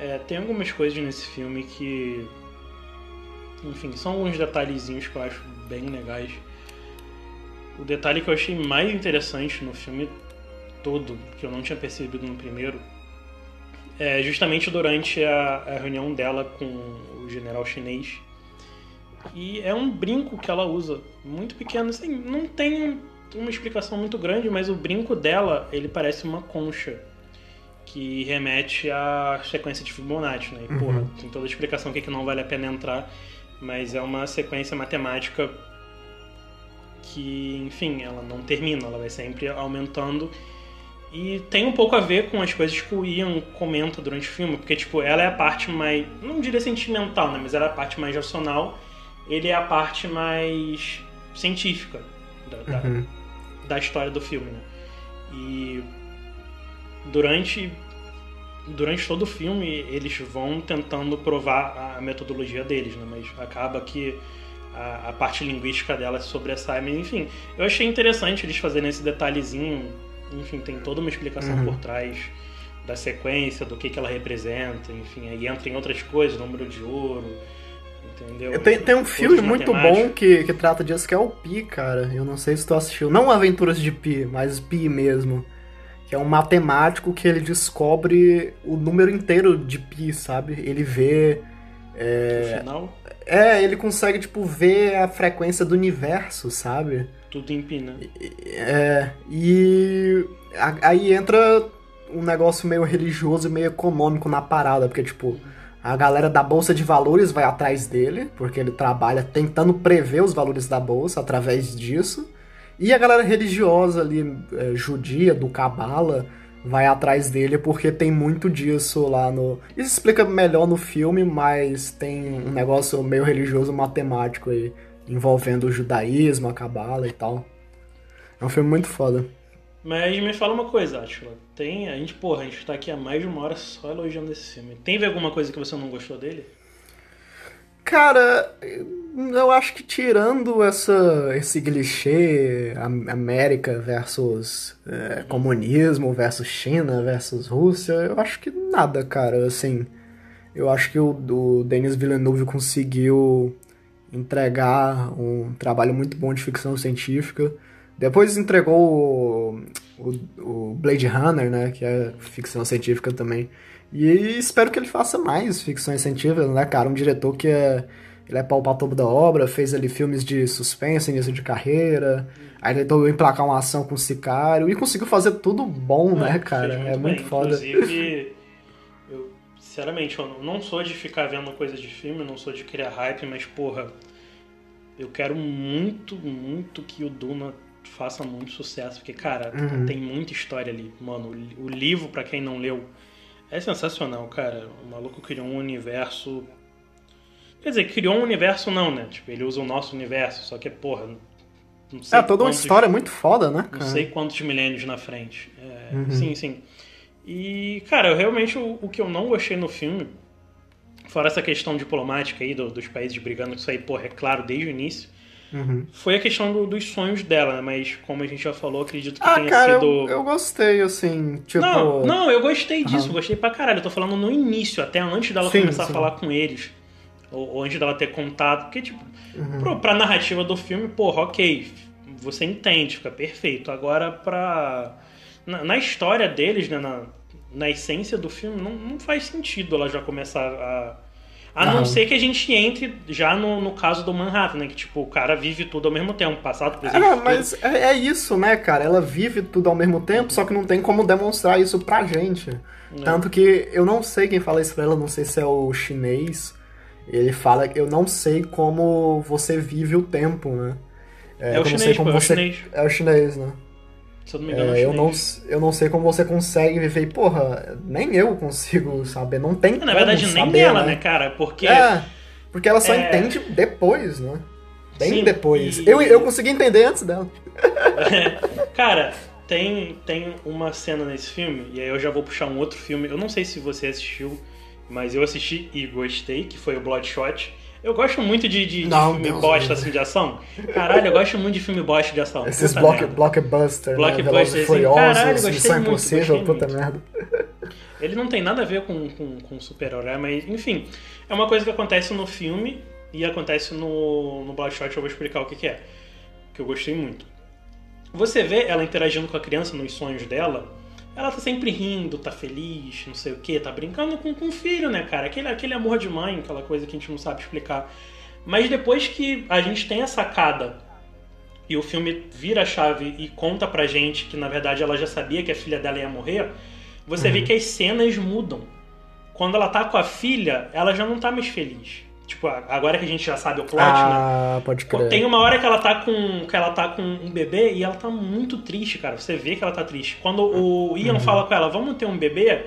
É, tem algumas coisas nesse filme que. Enfim, são alguns detalhezinhos que eu acho bem legais. O detalhe que eu achei mais interessante no filme todo, que eu não tinha percebido no primeiro, é justamente durante a, a reunião dela com o general chinês. E é um brinco que ela usa, muito pequeno, assim, não tem uma explicação muito grande, mas o brinco dela, ele parece uma concha que remete à sequência de Fibonacci, né? E, uhum. porra, tem toda a explicação aqui que não vale a pena entrar, mas é uma sequência matemática que, enfim, ela não termina, ela vai sempre aumentando. E tem um pouco a ver com as coisas que o Ian comenta durante o filme, porque, tipo, ela é a parte mais, não diria sentimental, né, mas ela é a parte mais racional, ele é a parte mais científica da, uhum. da, da história do filme, né. E durante durante todo o filme eles vão tentando provar a metodologia deles, né, mas acaba que a, a parte linguística dela sobressai, mas enfim, eu achei interessante eles fazerem esse detalhezinho, enfim, tem toda uma explicação uhum. por trás da sequência, do que, que ela representa, enfim, aí entra em outras coisas, número de ouro, entendeu? Tem, tem um filme muito bom que, que trata disso, que é o Pi, cara, eu não sei se tu assistiu, não Aventuras de Pi, mas Pi mesmo, que é um matemático que ele descobre o número inteiro de Pi, sabe? Ele vê... É... No final? É, ele consegue, tipo, ver a frequência do universo, sabe? Tudo em pi, né? É, e aí entra um negócio meio religioso e meio econômico na parada, porque, tipo, a galera da Bolsa de Valores vai atrás dele, porque ele trabalha tentando prever os valores da Bolsa através disso. E a galera religiosa ali, é, judia, do Cabala, vai atrás dele porque tem muito disso lá no. Isso explica melhor no filme, mas tem um negócio meio religioso matemático aí, envolvendo o judaísmo, a cabala e tal. É um filme muito foda. Mas me fala uma coisa, Atila. Tem. A gente, porra, a gente tá aqui há mais de uma hora só elogiando esse filme. Tem alguma coisa que você não gostou dele? Cara, eu acho que tirando essa, esse clichê América versus é, comunismo versus China versus Rússia, eu acho que nada, cara. Assim, eu acho que o, o Denis Villeneuve conseguiu entregar um trabalho muito bom de ficção científica. Depois entregou o, o, o Blade Runner, né, que é ficção científica também. E espero que ele faça mais ficções científicas, né, cara? Um diretor que é. Ele é pau pra topo da obra, fez ali filmes de suspense, início de carreira. Aí tentou emplacar uma ação com o Sicário e conseguiu fazer tudo bom, é, né, cara? Muito é muito bem. foda. Inclusive, eu, sinceramente, eu não sou de ficar vendo coisa de filme, não sou de criar hype, mas, porra, eu quero muito, muito que o Duna faça muito sucesso, porque, cara, uhum. tem muita história ali. Mano, o livro, para quem não leu, é sensacional, cara. O maluco criou um universo. Quer dizer, criou um universo não, né? Tipo, ele usa o nosso universo, só que, porra. Não sei é, toda quantos, uma história muito foda, né? Cara? Não sei quantos milênios na frente. É, uhum. Sim, sim. E, cara, eu, realmente o, o, que eu não gostei no filme, fora essa questão diplomática aí do, dos países brigando, isso aí, porra, é claro desde o início. Uhum. foi a questão do- dos sonhos dela, né? Mas como a gente já falou, acredito que Ah, tenha cara, sido. eu, eu gostei, assim, tipo... Não, não, eu gostei disso, Aham. gostei pra caralho. Eu tô falando no início, até antes dela Sim, começar sim. a falar com eles. Ou, ou antes dela ter contato. Porque, tipo, Uhum. pro, pra narrativa do filme, porra, ok. Você entende, fica perfeito. Agora, pra. Na, na história deles, né? Na, na essência do filme, não, não faz sentido ela já começar a. A não ser que a gente entre já no, no caso do Manhattan, né? Que, tipo, o cara vive tudo ao mesmo tempo, passado, presente, É, mas é, é isso, né, cara? Ela vive tudo ao mesmo tempo, só que não tem como demonstrar isso pra gente. É. Tanto que eu não sei quem fala isso pra ela, não sei se é o chinês. Ele fala que eu não sei como você vive o tempo, né? É, eu o chinês, pô, como é você. chinês. É o chinês, né? Se eu não me engano, É, é eu, não, eu não sei como você consegue viver. E, porra, nem eu consigo saber. Não tem Na verdade, nem saber, ela, né? né, cara? Porque. É, porque ela só É. entende depois, né? Bem Sim, depois. e- Eu, eu consegui entender antes dela. Cara, tem, tem uma cena nesse filme, e aí eu já vou puxar um outro filme. Eu não sei se você assistiu, mas eu assisti e gostei, que foi o Bloodshot. Eu gosto muito de, de, de Não, filme Deus bosta assim de ação. Caralho, eu gosto muito de filme bosta de ação. Esses block, blockbuster, Blockbuster, né? Assim, Furiosos, caralho, Missão Impossível, puta merda. Ele não tem nada a ver com, com, com super-herói, mas enfim, é uma coisa que acontece no filme e acontece no, no Bloodshot, eu vou explicar o que, que é. Que eu gostei muito. Você vê ela interagindo com a criança nos sonhos dela, ela tá sempre rindo, tá feliz, não sei o que, tá brincando com, com o filho, né, cara? Aquele, aquele amor de mãe, aquela coisa que a gente não sabe explicar. Mas depois que a gente tem a sacada e o filme vira a chave e conta pra gente que na verdade ela já sabia que a filha dela ia morrer, você vê que as cenas mudam. Quando ela tá com a filha, ela já não tá mais feliz. Tipo, agora que a gente já sabe o plot, né? Ah, pode crer. Tem uma hora que ela tá com que ela tá com um bebê e ela tá muito triste, cara. Você vê que ela tá triste. Quando o Ian Uhum. fala com ela, vamos ter um bebê,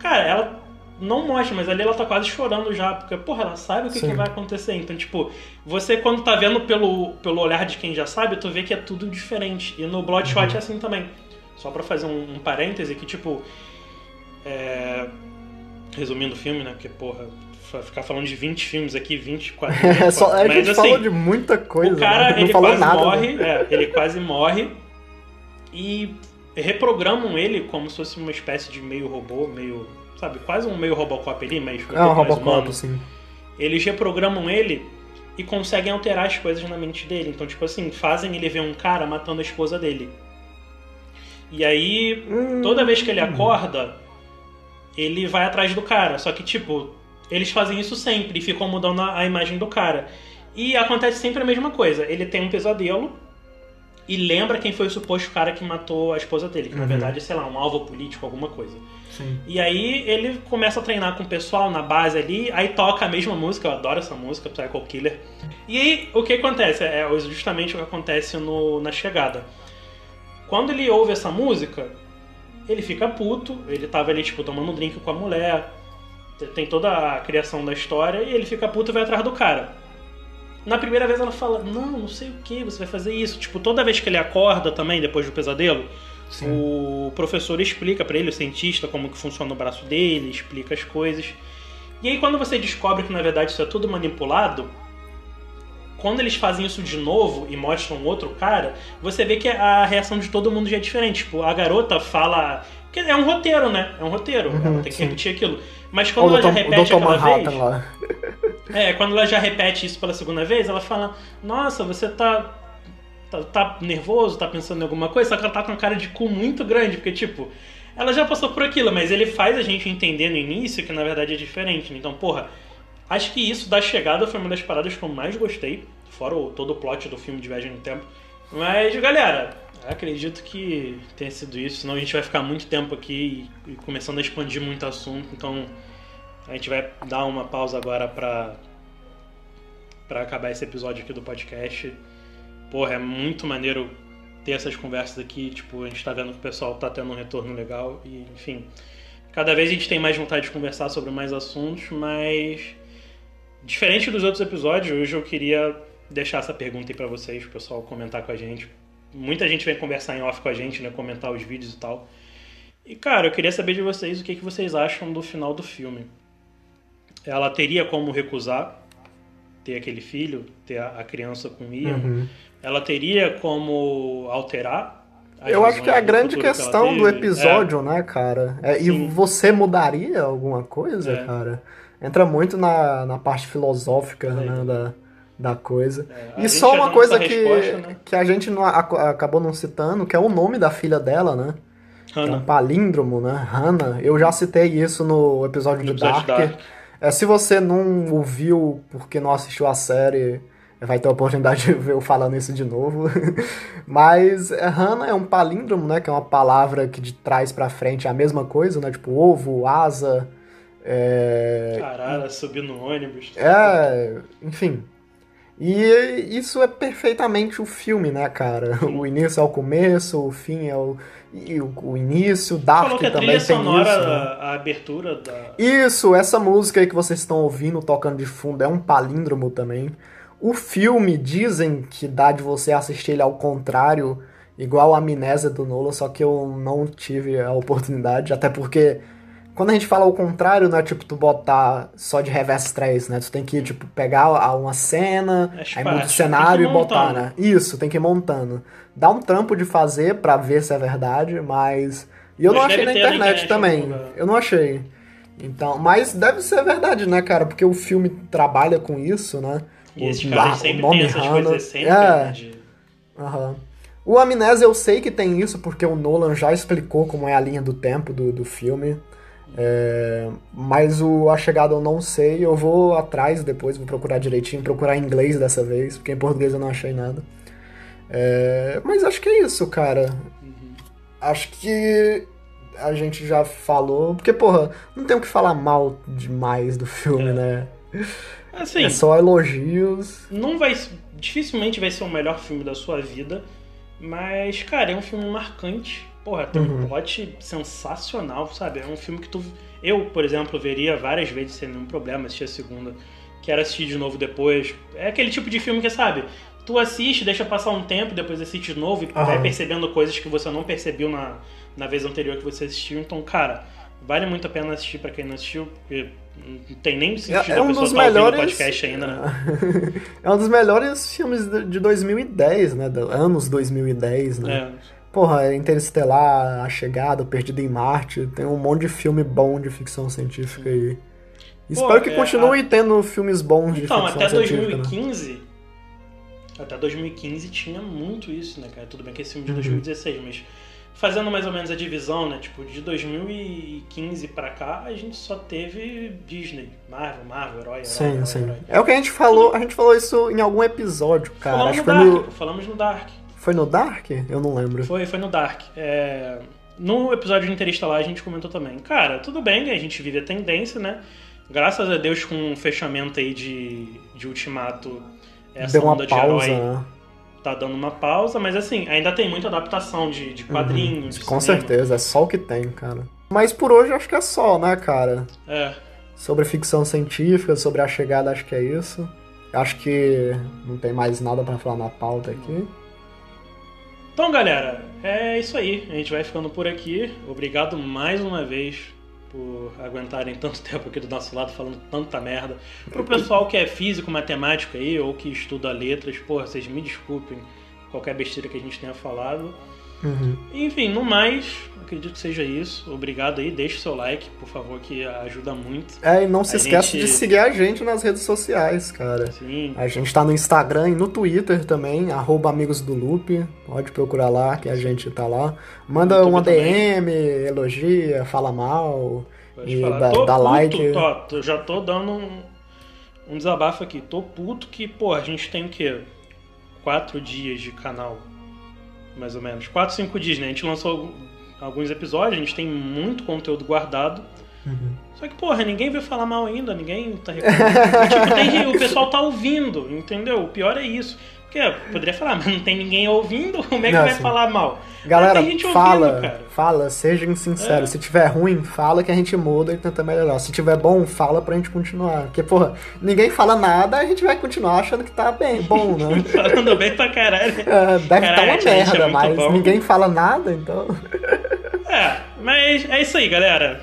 cara, ela não mostra, mas ali ela tá quase chorando já, porque, porra, ela sabe o que, que vai acontecer. Então, tipo, você quando tá vendo pelo, pelo olhar de quem já sabe, tu vê que é tudo diferente. E no Bloodshot Uhum. é assim também. Só pra fazer um, um parêntese que, tipo. É... Resumindo o filme, né? Porque, porra, ficar falando de 20 filmes aqui, 24. É, só, a mas gente assim, falou de muita coisa, o cara, né? ele quase nada. morre, né? é, ele quase morre e reprogramam ele como se fosse uma espécie de meio robô, meio, sabe, quase um meio Robocop ali, mas um É um Robocop, humano. sim. Eles reprogramam ele e conseguem alterar as coisas na mente dele. Então, tipo assim, fazem ele ver um cara matando a esposa dele. E aí, Hum. toda vez que ele acorda, ele vai atrás do cara. Só que, tipo, eles fazem isso sempre e ficam mudando a, a imagem do cara. E acontece sempre a mesma coisa. Ele tem um pesadelo e lembra quem foi o suposto cara que matou a esposa dele. Que na Uhum. verdade é, sei lá, um alvo político, alguma coisa. Sim. E aí ele começa a treinar com o pessoal na base ali, aí toca a mesma música, eu adoro essa música, Psycho Killer. E aí o que acontece? É justamente o que acontece no, na chegada. Quando ele ouve essa música, ele fica puto, ele tava ali, tipo, tomando um drink com a mulher, tem toda a criação da história, e ele fica puto e vai atrás do cara. Na primeira vez ela fala, não, não sei o que, você vai fazer isso. Tipo, toda vez que ele acorda também, depois do pesadelo, Sim. o professor explica pra ele, o cientista, como que funciona o braço dele, explica as coisas. E aí quando você descobre que na verdade isso é tudo manipulado, quando eles fazem isso de novo e mostram outro cara, você vê que a reação de todo mundo já é diferente. Tipo, a garota fala. Porque é um roteiro, né? É um roteiro. Uhum, ela tem que sim. repetir aquilo. Mas quando ela já repete aquela Manhattan vez. lá. É, quando ela já repete isso pela segunda vez, ela fala: Nossa, você tá, tá, tá nervoso, tá pensando em alguma coisa, só que ela tá com uma cara de cu muito grande, porque, tipo, ela já passou por aquilo, mas ele faz a gente entender no início que na verdade é diferente. Então, porra, acho que isso da chegada foi uma das paradas que eu mais gostei, fora o, todo o plot do filme de Viagem no Tempo. Mas, galera, acredito que tenha sido isso, senão a gente vai ficar muito tempo aqui e, começando a expandir muito assunto, então. A gente vai dar uma pausa agora pra, pra acabar esse episódio aqui do podcast. Porra, é muito maneiro ter essas conversas aqui. Tipo, a gente tá vendo que o pessoal tá tendo um retorno legal. E, enfim, cada vez a gente tem mais vontade de conversar sobre mais assuntos, mas. Diferente dos outros episódios, hoje eu queria deixar essa pergunta aí pra vocês, pro pessoal comentar com a gente. Muita gente vem conversar em off com a gente, né? Comentar os vídeos e tal. E, cara, eu queria saber de vocês o que, que vocês acham do final do filme ela teria como recusar. ter aquele filho, ter a, a criança com Ian, Uhum. ela teria como alterar? Eu acho que é a grande futuro que questão do teve? episódio, né, cara? É, e você mudaria alguma coisa, É. cara? Entra muito na, na parte filosófica, É. né, da, da coisa. É, a E só uma coisa que, resposta, né? que a gente não, ac- acabou não citando, que é o nome da filha dela, né? Que é um Hannah, palíndromo, né? Hannah. Eu já citei isso no episódio no de episódio Dark. É, se você não ouviu porque não assistiu a série, vai ter a oportunidade de ver eu falando isso de novo. Mas é, Hannah é um palíndromo, né? Que é uma palavra que de trás pra frente é a mesma coisa, né? Tipo ovo, asa. É, Caralho, subir no ônibus. é, enfim. E isso é perfeitamente o filme, né, cara? O início é o começo, o fim é o, e o, o início, Dark que a também tem sonora, isso. né? a, a abertura da. Isso, essa música aí que vocês estão ouvindo, tocando de fundo, é um palíndromo também. O filme, dizem que dá de você assistir ele ao contrário, igual a Amnésia do Nolan, só que eu não tive a oportunidade, até porque quando a gente fala ao contrário, não é tipo tu botar só de reverse 3, né? Tu tem que, tipo, pegar a- uma cena, As aí muda o cenário tem e botar, né? Isso, tem que ir montando. Dá um trampo de fazer pra ver se é verdade, mas... E eu Mas não achei na ter na internet, internet também. Eu não achei. Então, mas deve ser verdade, né, cara? Porque o filme trabalha com isso, né? E esses O- caras o sempre têm essas Hannah- coisas sempre, É. Aham. O Amnésia eu sei que tem isso, porque o Nolan já explicou como é a linha do tempo do, do filme. É, mas o A Chegada eu não sei. Eu vou atrás depois, vou procurar direitinho, procurar em inglês dessa vez, porque em português eu não achei nada. É, mas acho que é isso, cara. Acho que a gente já falou. Porque, porra, não tem o que falar mal demais do filme, É. né? Assim, É só elogios. não vai. Dificilmente vai ser o melhor filme da sua vida. Mas, cara, é um filme marcante. Porra, tem Uhum. um plot sensacional, sabe? É um filme que tu. Eu, por exemplo, veria várias vezes sem nenhum problema, assistir a segunda. Quero assistir de novo depois. É aquele tipo de filme que, sabe? Tu assiste, deixa passar um tempo, depois assiste de novo e Aham. vai percebendo coisas que você não percebeu na, na vez anterior que você assistiu. Então, cara, vale muito a pena assistir pra quem não assistiu, porque não tem nem sentido É- é a um dos o melhores- podcast ainda, né? é um dos melhores filmes de de 2010, né? Anos 2010, né? É. Porra, Interestelar, A Chegada, Perdido em Marte, tem um monte de filme bom de ficção científica aí. Espero que é, continue tendo filmes bons de Então, ficção até científica, né? 2015. Até 2015 tinha muito isso, né, cara? Tudo bem que esse filme de Uhum. 2016, mas fazendo mais ou menos a divisão, né? Tipo, de 2015 pra cá, a gente só teve Disney, Marvel, Marvel, herói, herói, Sim, herói, sim. herói. É o que a gente falou, a gente falou isso em algum episódio, cara. Falamos Acho no Dark, no, falamos no Dark. Foi no Dark? Eu não lembro. Foi, foi no Dark. É, No episódio de Interestelar a gente comentou também. Cara, tudo bem, a gente vive a tendência, né? Graças a Deus com o fechamento aí de, de Ultimato, essa Deu onda de pausa, herói né? tá dando uma pausa, mas assim, ainda tem muita adaptação de, de quadrinhos. de Uhum. Com cinema. certeza, é só o que tem, cara. Mas por hoje acho que é só, né, cara? É. Sobre ficção científica, sobre a chegada, acho que é isso. Acho que não tem mais nada pra falar na pauta aqui. Então, galera, é isso aí. A gente vai ficando por aqui. Obrigado mais uma vez por aguentarem tanto tempo aqui do nosso lado falando tanta merda. Pro pessoal que é físico, matemático aí, ou que estuda letras, porra, vocês me desculpem qualquer besteira que a gente tenha falado. Uhum. Enfim, no mais, acredito que seja isso. Obrigado aí, deixe seu like, por favor, que ajuda muito. É, e não se A esqueça gente- de seguir a gente nas redes sociais, cara. Sim. A gente tá no Instagram e no Twitter também, arroba Amigos do Loop. Pode procurar lá, que a gente tá lá. Manda uma também. DM, elogia, fala mal. Pode E falar. dá- tô dá puto, like. tô- já tô dando um, um desabafo aqui. Tô puto que, pô, a gente tem o quê? Quatro dias de canal, mais ou menos. Quatro, cinco dias, né? A gente lançou alguns episódios, a gente tem muito conteúdo guardado. Uhum. Só que, porra, ninguém veio falar mal ainda, ninguém tá reclamando. Tipo, tem o pessoal tá ouvindo, entendeu? O pior é isso. Porque poderia falar, mas não tem ninguém ouvindo, como é que Não, vai falar mal? Galera, fala, ouvindo, fala, sejam sinceros. É. Se tiver ruim, fala que a gente muda e tenta melhorar. Se tiver bom, fala pra gente continuar. Porque, porra, ninguém fala nada, a gente vai continuar achando que tá bem, bom, né? Falando bem pra caralho. É, deve Caralho, estar uma é merda, muito mas bom. ninguém fala nada, então. É, mas é isso aí, galera.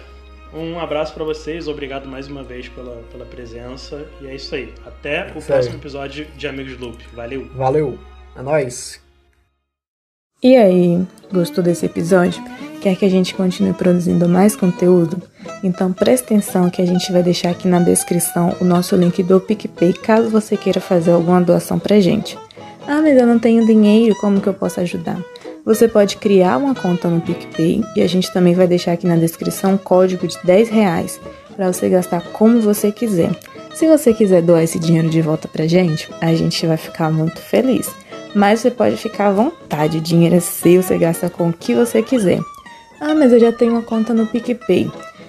Um abraço para vocês, obrigado mais uma vez pela, pela presença. E é isso aí. Até o Isso próximo aí. episódio de Amigos Loop. Valeu! Valeu. É nóis. E aí, gostou desse episódio? Quer que a gente continue produzindo mais conteúdo? Então preste atenção que a gente vai deixar aqui na descrição o nosso link do PicPay caso você queira fazer alguma doação pra gente. Ah, mas eu não tenho dinheiro, como que eu posso ajudar? Você pode criar uma conta no PicPay e a gente também vai deixar aqui na descrição um código de 10 reais para você gastar como você quiser. Se você quiser doar esse dinheiro de volta pra gente, a gente vai ficar muito feliz. Mas você pode ficar à vontade, o dinheiro é seu, você gasta com o que você quiser. Ah, mas eu já tenho uma conta no PicPay.